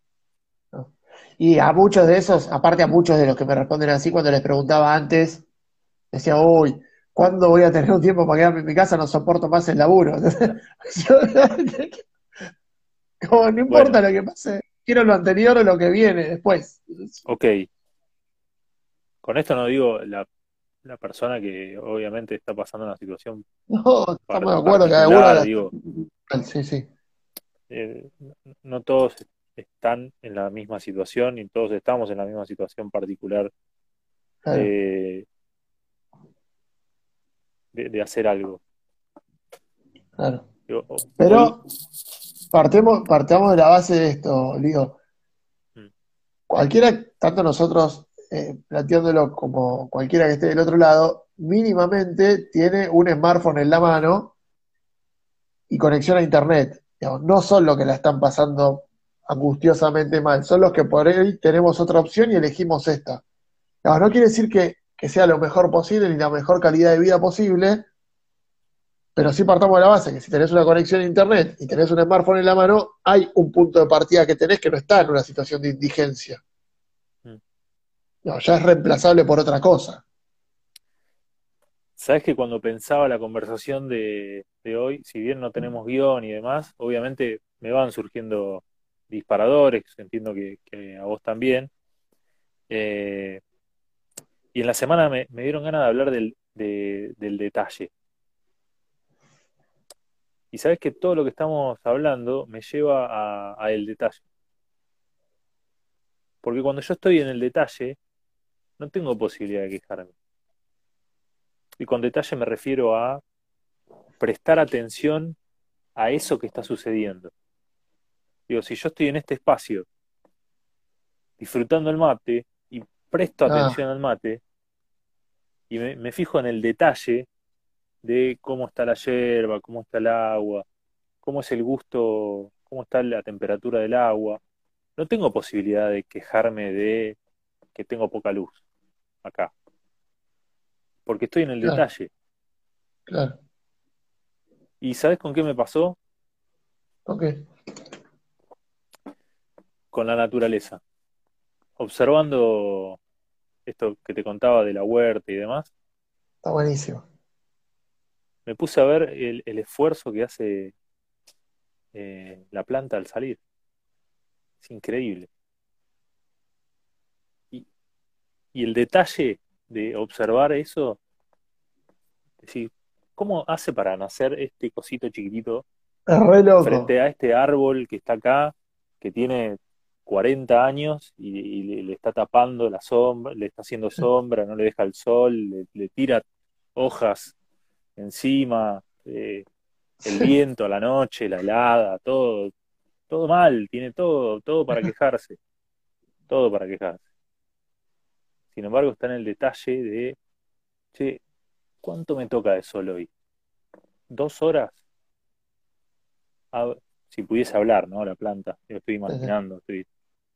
Speaker 2: Y a muchos de esos, aparte a muchos de los que me responden así cuando les preguntaba antes, decía, uy, ¿cuándo voy a tener un tiempo para quedarme en mi casa? No soporto más el laburo. [LAUGHS] [LAUGHS] Como no importa lo que pase, quiero lo anterior o lo que viene después.
Speaker 1: Ok. Con esto no digo la, la persona que obviamente está pasando una situación
Speaker 2: No, estamos de acuerdo, cada uno.
Speaker 1: digo, [LAUGHS]
Speaker 2: Sí, sí,
Speaker 1: eh, no todos están en la misma situación y todos estamos en la misma situación particular
Speaker 2: claro.
Speaker 1: de, de, de hacer algo.
Speaker 2: claro.
Speaker 1: Digo,
Speaker 2: Pero
Speaker 1: hoy-
Speaker 2: partemos, partamos de la base de esto, Lío.
Speaker 1: Mm.
Speaker 2: Cualquiera, tanto nosotros eh, planteándolo como cualquiera que esté del otro lado, mínimamente tiene un smartphone en la mano y conexión a internet. No son los que la están pasando angustiosamente mal, son los que por ahí tenemos otra opción y elegimos esta. No quiere decir que, que sea lo mejor posible ni la mejor calidad de vida posible, pero sí partamos de la base que si tenés una conexión a internet y tenés un smartphone en la mano, hay un punto de partida que tenés que no está en una situación de indigencia.
Speaker 1: Mm.
Speaker 2: No, ya es reemplazable por otra cosa.
Speaker 1: Sabes que cuando pensaba la conversación de, de hoy, si bien no tenemos guion y demás, obviamente me van surgiendo disparadores, entiendo que, que a vos también. Eh, y en la semana me, me dieron ganas de hablar del, de- del detalle. Y sabes que todo lo que estamos hablando me lleva a, a el detalle. Porque cuando yo estoy en el detalle, no tengo posibilidad de quejarme. Y con detalle me refiero a prestar atención a eso que está sucediendo. Digo, si yo estoy en este espacio disfrutando el mate y presto
Speaker 2: Ah.
Speaker 1: atención al mate y me, me fijo en el detalle de cómo está la yerba, cómo está el agua, cómo es el gusto, cómo está la temperatura del agua, no tengo posibilidad de quejarme de que tengo poca luz acá. Porque estoy en el
Speaker 2: Claro.
Speaker 1: detalle.
Speaker 2: Claro.
Speaker 1: ¿Y sabes con qué me pasó?
Speaker 2: Ok.
Speaker 1: Con la naturaleza. Observando esto que te contaba de la huerta y demás,
Speaker 2: Está buenísimo.
Speaker 1: me puse a ver el, el esfuerzo que hace eh, la planta al salir. Es increíble. Y, y el detalle de observar eso, decir, ¿cómo hace para nacer este cosito chiquitito
Speaker 2: Es re loco.
Speaker 1: frente a este árbol que está acá, que tiene 40 años y, y le, le está tapando la sombra, le está haciendo sombra, no le deja el sol, le, le tira hojas encima, eh, el viento la noche, la helada, todo, todo mal, tiene todo, todo para quejarse, todo para quejarse. Sin embargo, está en el detalle de, che, ¿cuánto me toca de sol hoy? ¿Dos horas? Ah, si pudiese hablar, ¿no? La planta, yo estoy imaginando, estoy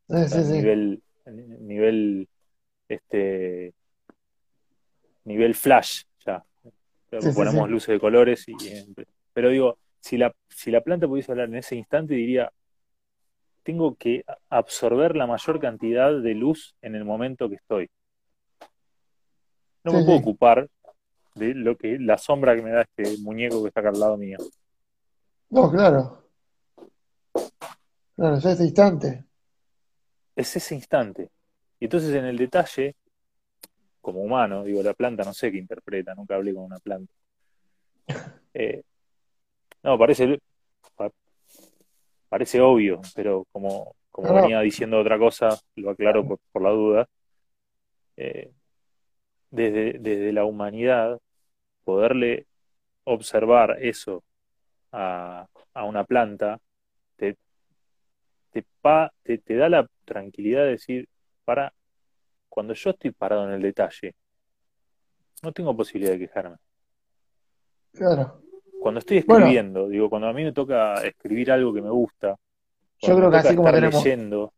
Speaker 2: Sí, sí,
Speaker 1: a
Speaker 2: sí.
Speaker 1: nivel, nivel, este, nivel flash, ya. Ponemos luces de colores y, pero digo, si la, si la planta pudiese hablar en ese instante, diría, tengo que absorber la mayor cantidad de luz en el momento que estoy. no me puedo ocupar de lo que la sombra que me da este muñeco que está acá al lado mío.
Speaker 2: No, claro. Claro, es ese instante.
Speaker 1: Es ese instante. Y entonces en el detalle, como humano, digo, la planta no sé qué interpreta, nunca hablé con una planta. [LAUGHS] Eh, no, parece, pa- parece obvio, pero como, como
Speaker 2: No, no.
Speaker 1: venía diciendo otra cosa, lo aclaro por, por la duda. Eh, desde, desde la humanidad, poderle observar eso a, a una planta, te, te, pa- te, te da la tranquilidad de decir, para, cuando yo estoy parado en el detalle, no tengo posibilidad de quejarme.
Speaker 2: Claro.
Speaker 1: Cuando estoy
Speaker 2: Bueno.
Speaker 1: escribiendo, digo, cuando a mí me toca escribir algo que me gusta,
Speaker 2: Yo creo que así como
Speaker 1: estar
Speaker 2: tenemos,
Speaker 1: leyendo,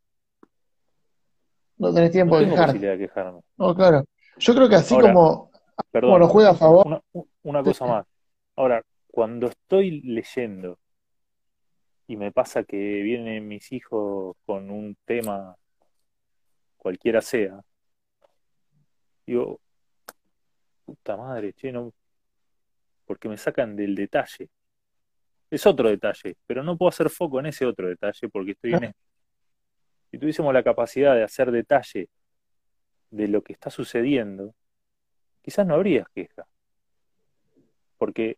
Speaker 2: no tenés
Speaker 1: no
Speaker 2: tiempo de
Speaker 1: tengo
Speaker 2: quejar.
Speaker 1: posibilidad de quejarme.
Speaker 2: No, claro. Yo creo que así
Speaker 1: Ahora,
Speaker 2: como, como
Speaker 1: Perdón,
Speaker 2: nos juega a favor,
Speaker 1: una, una cosa más. Ahora, cuando estoy leyendo y me pasa que vienen mis hijos con un tema, cualquiera sea, digo, puta madre, che, no, porque me sacan del detalle. Es otro detalle, pero no puedo hacer foco en ese otro detalle porque estoy en [LAUGHS] este. Si tuviésemos la capacidad de hacer detalle de lo que está sucediendo, quizás no habría queja. Porque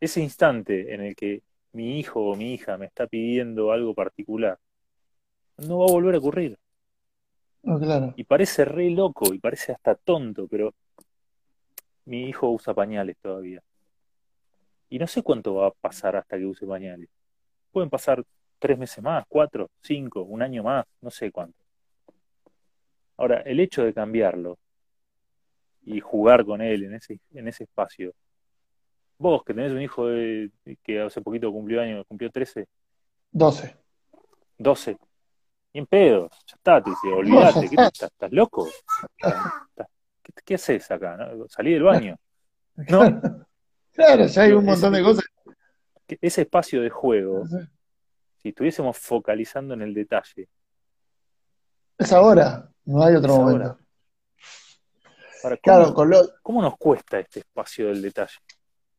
Speaker 1: ese instante en el que mi hijo o mi hija me está pidiendo algo particular, no va a volver a ocurrir.
Speaker 2: no, claro.
Speaker 1: Y parece re loco y parece hasta tonto, pero mi hijo usa pañales todavía. Y no sé cuánto va a pasar hasta que use pañales. Pueden pasar tres meses más, cuatro, cinco, un año más, no sé cuánto. Ahora, el hecho de cambiarlo y jugar con él en ese, en ese espacio, vos que tenés un hijo de- que hace poquito cumplió años, cumplió 13,
Speaker 2: 12.
Speaker 1: 12, y en pedo, ya está, te dice, olvídate, ¿qué [LAUGHS] estás, estás loco? ¿Estás- ¿Qué, qué haces acá? no? Salí del baño. [LAUGHS] No,
Speaker 2: Claro, ya hay un montón de cosas.
Speaker 1: ese espacio de juego, si estuviésemos focalizando en el detalle,
Speaker 2: Es ahora, no hay otro
Speaker 1: Es
Speaker 2: momento.
Speaker 1: ahora. ahora, ¿cómo,
Speaker 2: Claro, con lo,
Speaker 1: cómo nos cuesta este espacio del detalle?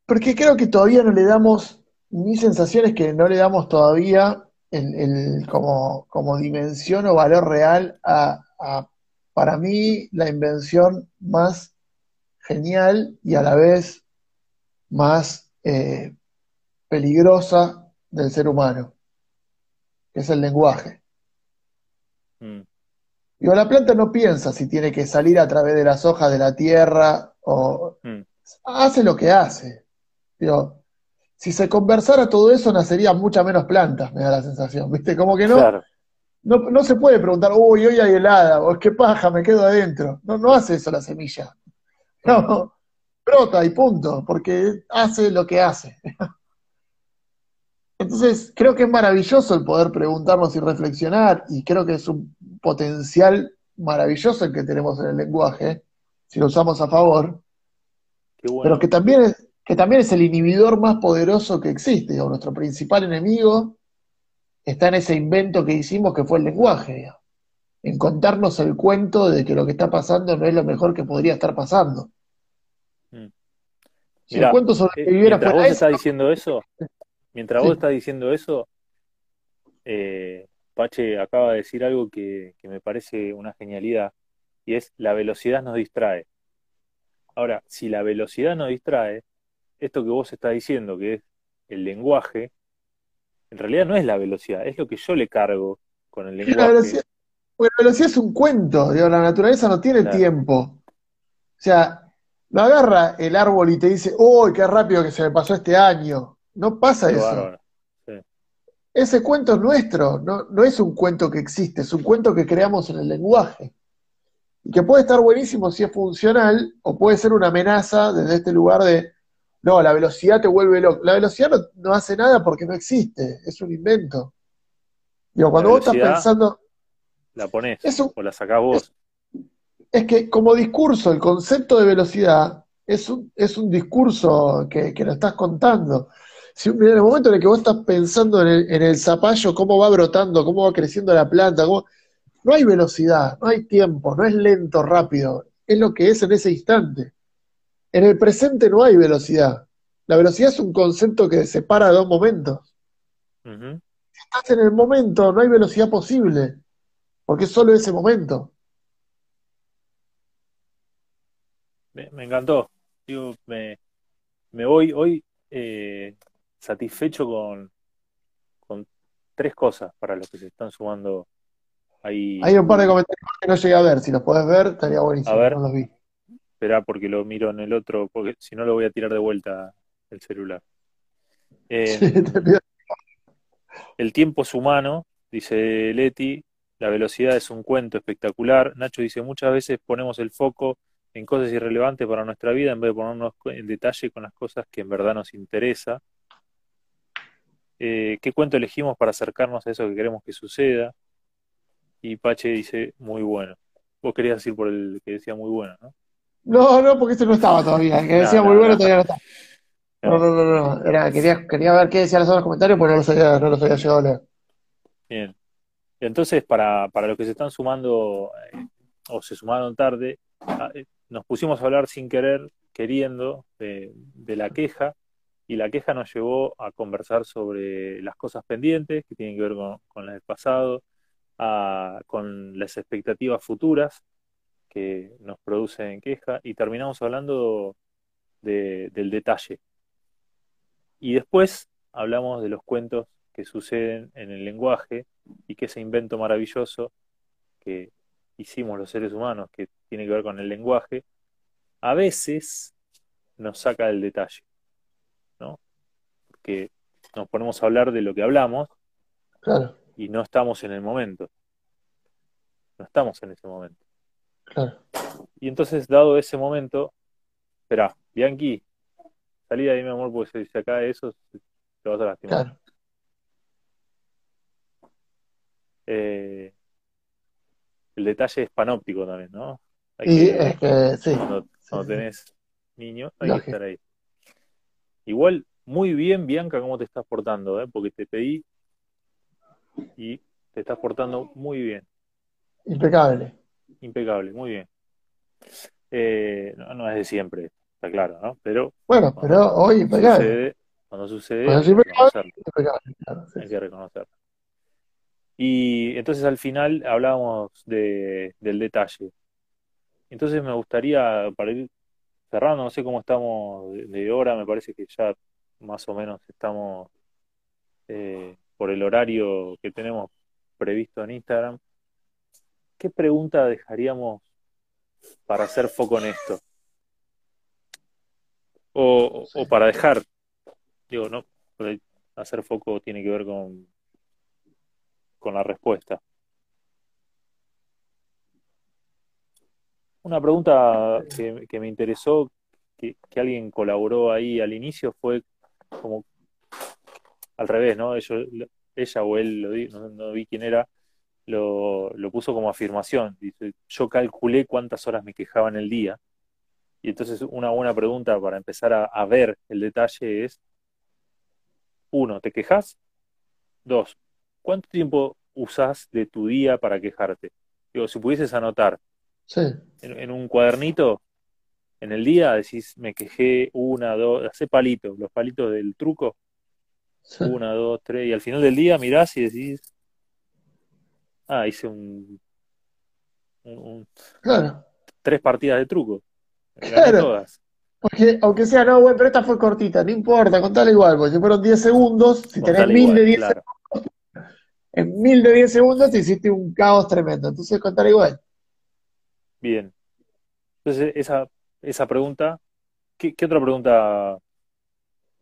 Speaker 2: porque creo que todavía no le damos, mi sensación es que no le damos todavía el, el- como, como dimensión o valor real a, a, para mí, la invención más genial y a la vez más eh, peligrosa del ser humano, que es el lenguaje.
Speaker 1: Mm,
Speaker 2: Digo, la planta no piensa si tiene que salir a través de las hojas de la tierra o
Speaker 1: mm,
Speaker 2: hace lo que hace. Digo, si se conversara todo eso, nacerían muchas menos plantas, me da la sensación, ¿viste? Como que no,
Speaker 1: claro,
Speaker 2: no, no se puede preguntar, uy, hoy hay helada, o qué paja, me quedo adentro. No, no hace eso la semilla. No, brota y punto, porque hace lo que hace. [LAUGHS] Entonces, creo que es maravilloso el poder preguntarnos y reflexionar, y creo que es un potencial maravilloso el que tenemos en el lenguaje, si lo usamos a favor,
Speaker 1: qué bueno.
Speaker 2: pero que también es, que también es el inhibidor más poderoso que existe. Digo, nuestro principal enemigo está en ese invento que hicimos que fue el lenguaje, digamos. en contarnos el cuento de que lo que está pasando no es lo mejor que podría estar pasando.
Speaker 1: Mm.
Speaker 2: Si
Speaker 1: Mirá,
Speaker 2: el cuento
Speaker 1: Eh,
Speaker 2: sobreviviera
Speaker 1: mientras
Speaker 2: fuera
Speaker 1: vos
Speaker 2: eso,
Speaker 1: estás diciendo eso, mientras
Speaker 2: Sí.
Speaker 1: vos estás diciendo eso, eh, Pache acaba de decir algo que, que me parece una genialidad, y es la velocidad nos distrae. Ahora, si la velocidad nos distrae, esto que vos estás diciendo, que es el lenguaje, en realidad no es la velocidad, es lo que yo le cargo con el [LAUGHS]
Speaker 2: la
Speaker 1: lenguaje.
Speaker 2: velocidad, porque la velocidad es un cuento, digo, la naturaleza no tiene
Speaker 1: Claro.
Speaker 2: tiempo. O sea, no agarra el árbol y te dice, uy, qué rápido que se me pasó este año. No pasa
Speaker 1: Qué
Speaker 2: eso.
Speaker 1: bárbaro.
Speaker 2: Ese cuento es nuestro, no, no es un cuento que existe, es un cuento que creamos en el lenguaje. Y que puede estar buenísimo si es funcional, o puede ser una amenaza desde este lugar de, no, la velocidad te vuelve loco. La velocidad no, no hace nada porque no existe, es un invento. Digo, cuando vos estás pensando,
Speaker 1: La ponés
Speaker 2: un-
Speaker 1: o la sacás vos.
Speaker 2: es que como discurso, el concepto de velocidad es un, es un discurso que, que lo estás contando. Si, en el momento en el que vos estás pensando en el, en el zapallo, cómo va brotando, cómo va creciendo la planta, cómo- no hay velocidad, no hay tiempo, no es lento, rápido. es lo que es en ese instante. En el presente no hay velocidad. La velocidad es un concepto que separa dos momentos. Si estás en el momento, no hay velocidad posible, porque es solo ese momento.
Speaker 1: Me, me encantó. Digo, me, me voy hoy eh, satisfecho con, con tres cosas para los que se están sumando ahí.
Speaker 2: Hay un par de comentarios que no llegué a ver. Si los podés ver, estaría buenísimo.
Speaker 1: A ver.
Speaker 2: No los vi.
Speaker 1: Esperá porque lo miro en el otro, porque si no lo voy a tirar de vuelta el celular. Eh, [LAUGHS]
Speaker 2: Sí,
Speaker 1: El tiempo es humano, dice Leti, la velocidad es un cuento espectacular. Nacho dice, muchas veces ponemos el foco en cosas irrelevantes para nuestra vida en vez de ponernos en detalle con las cosas que en verdad nos interesa. Eh, ¿qué cuento elegimos para acercarnos a eso que queremos que suceda? Y Pache dice, muy bueno. Vos querías decir por el que decía muy bueno, ¿no?
Speaker 2: No, no, porque ese no estaba todavía. El que decía
Speaker 1: no,
Speaker 2: muy bueno
Speaker 1: no.
Speaker 2: todavía no está. No, no, no, no. Era, quería, quería ver qué decían los otros comentarios, pero no los había, no los había llegado a leer.
Speaker 1: Bien. Entonces, para, para los que se están sumando eh, o se sumaron tarde, ah, eh, nos pusimos a hablar sin querer, queriendo, de, de la queja, y la queja nos llevó a conversar sobre las cosas pendientes, que tienen que ver con, las del pasado, con las expectativas futuras que nos producen queja, y terminamos hablando de- del detalle. Y después hablamos de los cuentos que suceden en el lenguaje y que ese invento maravilloso que hicimos los seres humanos, que tiene que ver con el lenguaje, a veces nos saca del detalle. Porque nos ponemos a hablar de lo que hablamos
Speaker 2: Claro,
Speaker 1: y no estamos en el momento. No estamos en ese momento.
Speaker 2: claro.
Speaker 1: Y entonces, dado ese momento, espera, Bianchi, salí de ahí, mi amor, porque si acá eso, te vas a lastimar.
Speaker 2: Claro.
Speaker 1: Eh, el detalle es panóptico también, ¿no? Hay
Speaker 2: Y
Speaker 1: que-
Speaker 2: es que, sí.
Speaker 1: cuando, cuando
Speaker 2: sí.
Speaker 1: tenés niños, hay
Speaker 2: Lógico.
Speaker 1: que estar ahí. Igual, muy bien, Bianca, cómo te estás portando, ¿eh? Porque te pedí y te estás portando muy bien,
Speaker 2: Impecable.
Speaker 1: impecable, muy bien. Eh, no, no es de siempre, está claro, ¿no? Pero
Speaker 2: Bueno, pero hoy impecable.
Speaker 1: sucede, cuando sucede,
Speaker 2: Cuando
Speaker 1: hay que
Speaker 2: impecable,
Speaker 1: reconocerlo.
Speaker 2: impecable, claro, sí,
Speaker 1: hay que reconocerlo. Y entonces al final hablábamos de, del detalle. Entonces me gustaría, para ir cerrando, no sé cómo estamos de, de hora, me parece que ya más o menos estamos eh, por el horario que tenemos previsto en Instagram. ¿Qué pregunta dejaríamos para hacer foco en esto? O, o para dejar, digo, no, hacer foco tiene que ver con, con la respuesta. Una pregunta que, que me interesó, que, que alguien colaboró ahí al inicio, fue como al revés, ¿no? Ellos- ella o él, lo di- no, no vi quién era, lo, lo puso como afirmación. Dice, yo calculé cuántas horas me quejaba en el día. Y entonces una buena pregunta para empezar a, a ver el detalle es, uno, ¿te quejas? Dos, ¿cuánto tiempo usás de tu día para quejarte? Digo, si pudieses anotar
Speaker 2: Sí,
Speaker 1: en, en un cuadernito, en el día decís, me quejé una, dos, hacé palitos, los palitos del truco,
Speaker 2: sí.
Speaker 1: una, dos, tres, y al final del día mirás y decís, ah, hice un, un- un-
Speaker 2: Claro.
Speaker 1: tres partidas de truco,
Speaker 2: Claro.
Speaker 1: todas.
Speaker 2: Porque, aunque sea, no, bueno, pero esta fue cortita, no importa, contala igual, porque si fueron 10 segundos, si tenés
Speaker 1: Contale
Speaker 2: mil
Speaker 1: igual,
Speaker 2: de 10
Speaker 1: claro.
Speaker 2: en mil de 10 segundos te hiciste un caos tremendo. Entonces, contala igual.
Speaker 1: Bien. Entonces, esa, esa pregunta, ¿qué, qué otra pregunta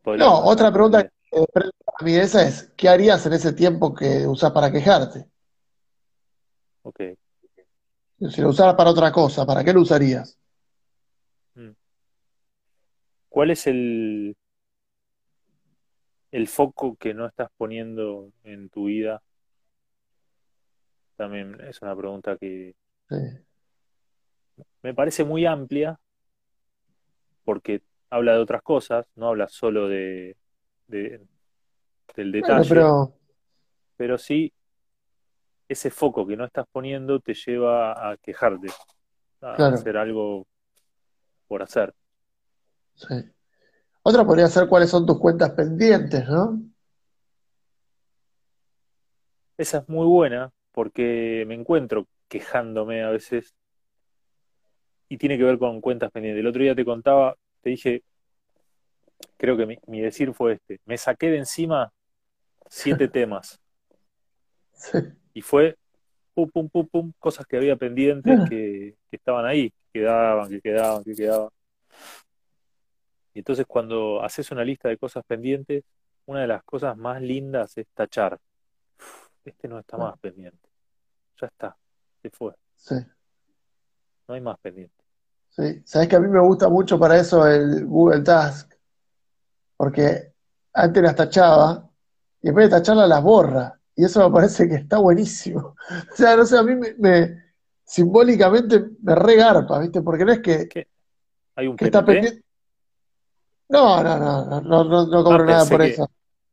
Speaker 2: No, otra pregunta que eh, a mí esa es, ¿qué harías en ese tiempo que usás para quejarte?
Speaker 1: Ok.
Speaker 2: Si lo usaras para otra cosa, ¿para qué lo usarías?
Speaker 1: ¿Cuál es el, el foco que no estás poniendo en tu vida? También es una pregunta que
Speaker 2: Sí,
Speaker 1: me parece muy amplia porque habla de otras cosas, no habla solo de, de- del
Speaker 2: Bueno,
Speaker 1: detalle,
Speaker 2: pero
Speaker 1: pero sí ese foco que no estás poniendo te lleva a quejarte. a
Speaker 2: Claro.
Speaker 1: hacer algo por hacer.
Speaker 2: Sí. Otra podría ser cuáles son tus cuentas pendientes, ¿no?
Speaker 1: Esa es muy buena porque me encuentro quejándome a veces y tiene que ver con cuentas pendientes. El otro día te contaba, te dije, creo que mi, mi decir fue este, me saqué de encima siete [LAUGHS] temas
Speaker 2: Sí.
Speaker 1: y fue pum, pum, pum, pum, cosas que había pendientes que, que estaban ahí, que quedaban, que quedaban, que quedaban. Y entonces cuando haces una lista de cosas pendientes, una de las cosas más lindas es tachar. Uf, Este no está más pendiente. Ya está, se fue.
Speaker 2: Sí.
Speaker 1: No hay más pendiente.
Speaker 2: Sí. Sabes que a mí me gusta mucho para eso el Google Task, porque antes las tachaba y en vez de tacharlas las borra. Y eso me parece que está buenísimo. [LAUGHS] O sea, no sé, a mí me, me- simbólicamente me regarpa, ¿viste? Porque no es que,
Speaker 1: ¿Qué? ¿Hay un
Speaker 2: que está pendiente. No, no, no, no, no, no, no cobro
Speaker 1: Ah,
Speaker 2: nada por
Speaker 1: que-
Speaker 2: eso.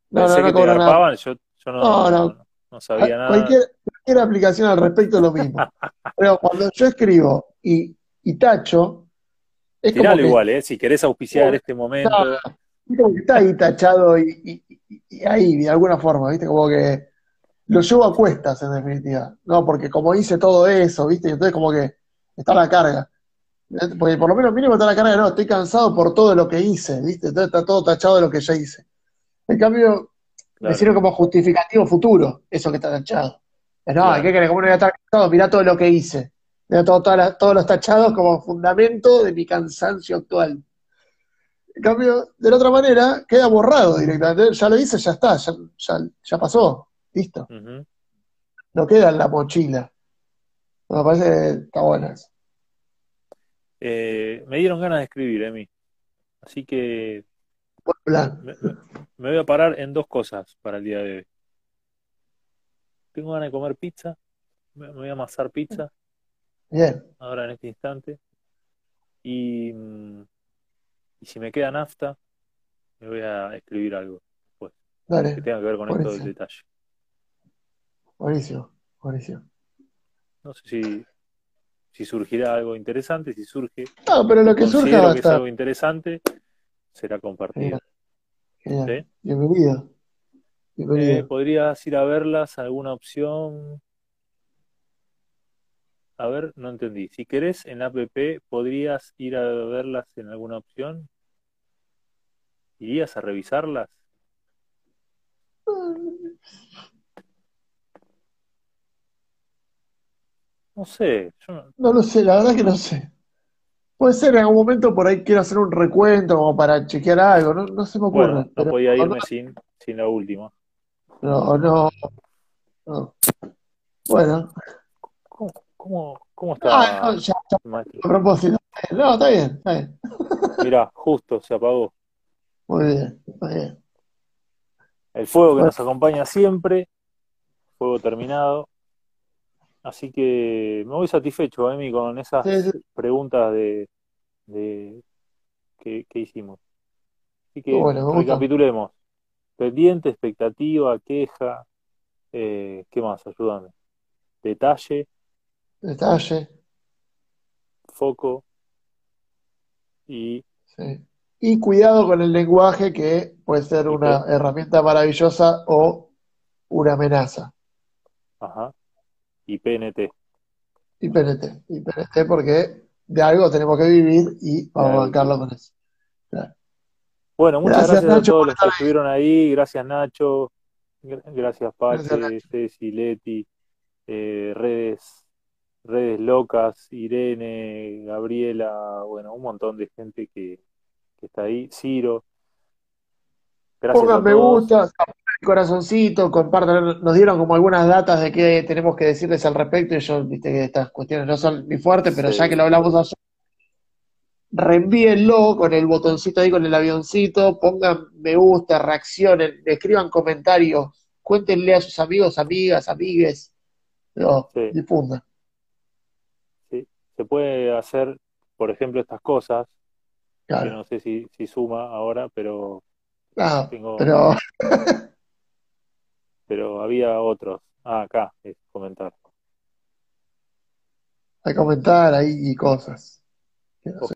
Speaker 2: No, no, no cobro nada.
Speaker 1: yo, yo no,
Speaker 2: No, no.
Speaker 1: no- no sabía
Speaker 2: Ah,
Speaker 1: nada.
Speaker 2: Cualquier, cualquier aplicación al respecto es lo mismo. [LAUGHS] Pero cuando yo escribo y, y tacho, es como
Speaker 1: Tiralo
Speaker 2: que,
Speaker 1: igual, ¿eh? Si querés auspiciar este momento,
Speaker 2: está ahí tachado y, y- y- y ahí, de alguna forma, ¿viste? Como que lo llevo a cuestas, en definitiva. No, porque como hice todo eso, ¿viste? Y entonces como que está la carga. Porque por lo menos mínimo está la carga, no, estoy cansado por todo lo que hice, ¿viste? Entonces está todo tachado de lo que ya hice. En cambio, me
Speaker 1: Claro.
Speaker 2: sirve como justificativo futuro, eso que está tachado. Es, no,
Speaker 1: Claro.
Speaker 2: ¿qué querés? ¿Cómo no voy a estar cansado? Mirá todo lo que hice. Las- todos los tachados como fundamento de mi cansancio actual. En cambio, de la otra manera, queda borrado directamente. Ya lo hice, ya está, ya, ya, ya pasó. Listo. No queda en la mochila. Me parece que está eso.
Speaker 1: Eh, me dieron ganas de escribir, Emi. Así que
Speaker 2: Buen plan.
Speaker 1: me, me- me voy a parar en dos cosas para el día de hoy. Tengo ganas de comer pizza. Me, me voy a amasar pizza
Speaker 2: Bien.
Speaker 1: ahora en este instante. Y, mm, y si me queda nafta, me voy a escribir algo que
Speaker 2: Dale.
Speaker 1: tenga que ver con esto del detalle.
Speaker 2: Buenísimo. Buenísimo.
Speaker 1: No sé si, si surgirá algo interesante, si surge,
Speaker 2: No, pero lo que surja va a
Speaker 1: que
Speaker 2: estar.
Speaker 1: algo interesante, será compartido.
Speaker 2: Genial. Genial.
Speaker 1: ¿sí?
Speaker 2: Bienvenido.
Speaker 1: Eh,
Speaker 2: Bienvenido.
Speaker 1: ¿podrías ir a verlas? ¿Alguna opción? A ver, no entendí. Si querés en app, ¿podrías ir a verlas en alguna opción? ¿Irías a revisarlas? No sé, yo no-
Speaker 2: No lo sé, la verdad que no sé. Puede ser en algún momento por ahí quiero hacer un recuento como para chequear algo, no, no se me ocurre.
Speaker 1: bueno, no
Speaker 2: pero
Speaker 1: podía
Speaker 2: no,
Speaker 1: irme sin, sin la última.
Speaker 2: no, no, no. Bueno,
Speaker 1: ¿Cómo, cómo,
Speaker 2: no,
Speaker 1: está,
Speaker 2: ya, ya,
Speaker 1: maestro?
Speaker 2: a propósito. No, está bien, está bien.
Speaker 1: Mirá, justo se apagó.
Speaker 2: Muy bien, muy bien.
Speaker 1: El fuego que
Speaker 2: Bueno.
Speaker 1: nos acompaña siempre, fuego terminado. Así que me voy satisfecho, Emi, con esas
Speaker 2: Sí, sí,
Speaker 1: preguntas de, de que, que hicimos. Así que
Speaker 2: bueno,
Speaker 1: recapitulemos. Pendiente, expectativa, queja, eh, ¿qué más? Ayúdame. Detalle,
Speaker 2: Detalle,
Speaker 1: foco y
Speaker 2: sí. Y cuidado con el lenguaje que puede ser una herramienta maravillosa o una amenaza.
Speaker 1: ajá, y PNT.
Speaker 2: Y PNT, y PNT porque de algo tenemos que vivir y vamos a bancarlo con eso. Claro.
Speaker 1: Bueno, muchas
Speaker 2: Gracias,
Speaker 1: gracias, a todos los que estuvieron ahí. Gracias, Nacho. Gra- Gracias, Pache. Ceci, Leti, eh, redes, redes locas, Irene, Gabriela, bueno, un montón de gente que, que está ahí. Ciro. Gracias a
Speaker 2: Pongan me
Speaker 1: todos.
Speaker 2: gusta, corazoncito, compartan. Nos dieron como algunas datas de qué tenemos que decirles al respecto. Y yo, viste que estas cuestiones no son mi fuerte, pero
Speaker 1: Sí.
Speaker 2: ya que lo hablamos ayer, reenvíenlo con el botoncito ahí, con el avioncito. Pongan me gusta, reaccionen, escriban comentarios, cuéntenle a sus amigos, amigas, amigues. No,
Speaker 1: Sí.
Speaker 2: difundan.
Speaker 1: Se puede hacer, por ejemplo, estas cosas, que
Speaker 2: Claro.
Speaker 1: no sé si, si suma ahora, pero,
Speaker 2: Ah,
Speaker 1: tengo,
Speaker 2: pero [LAUGHS] [LAUGHS]
Speaker 1: pero había otros. Ah, acá, es comentar.
Speaker 2: a comentar ahí y cosas. Que no sé.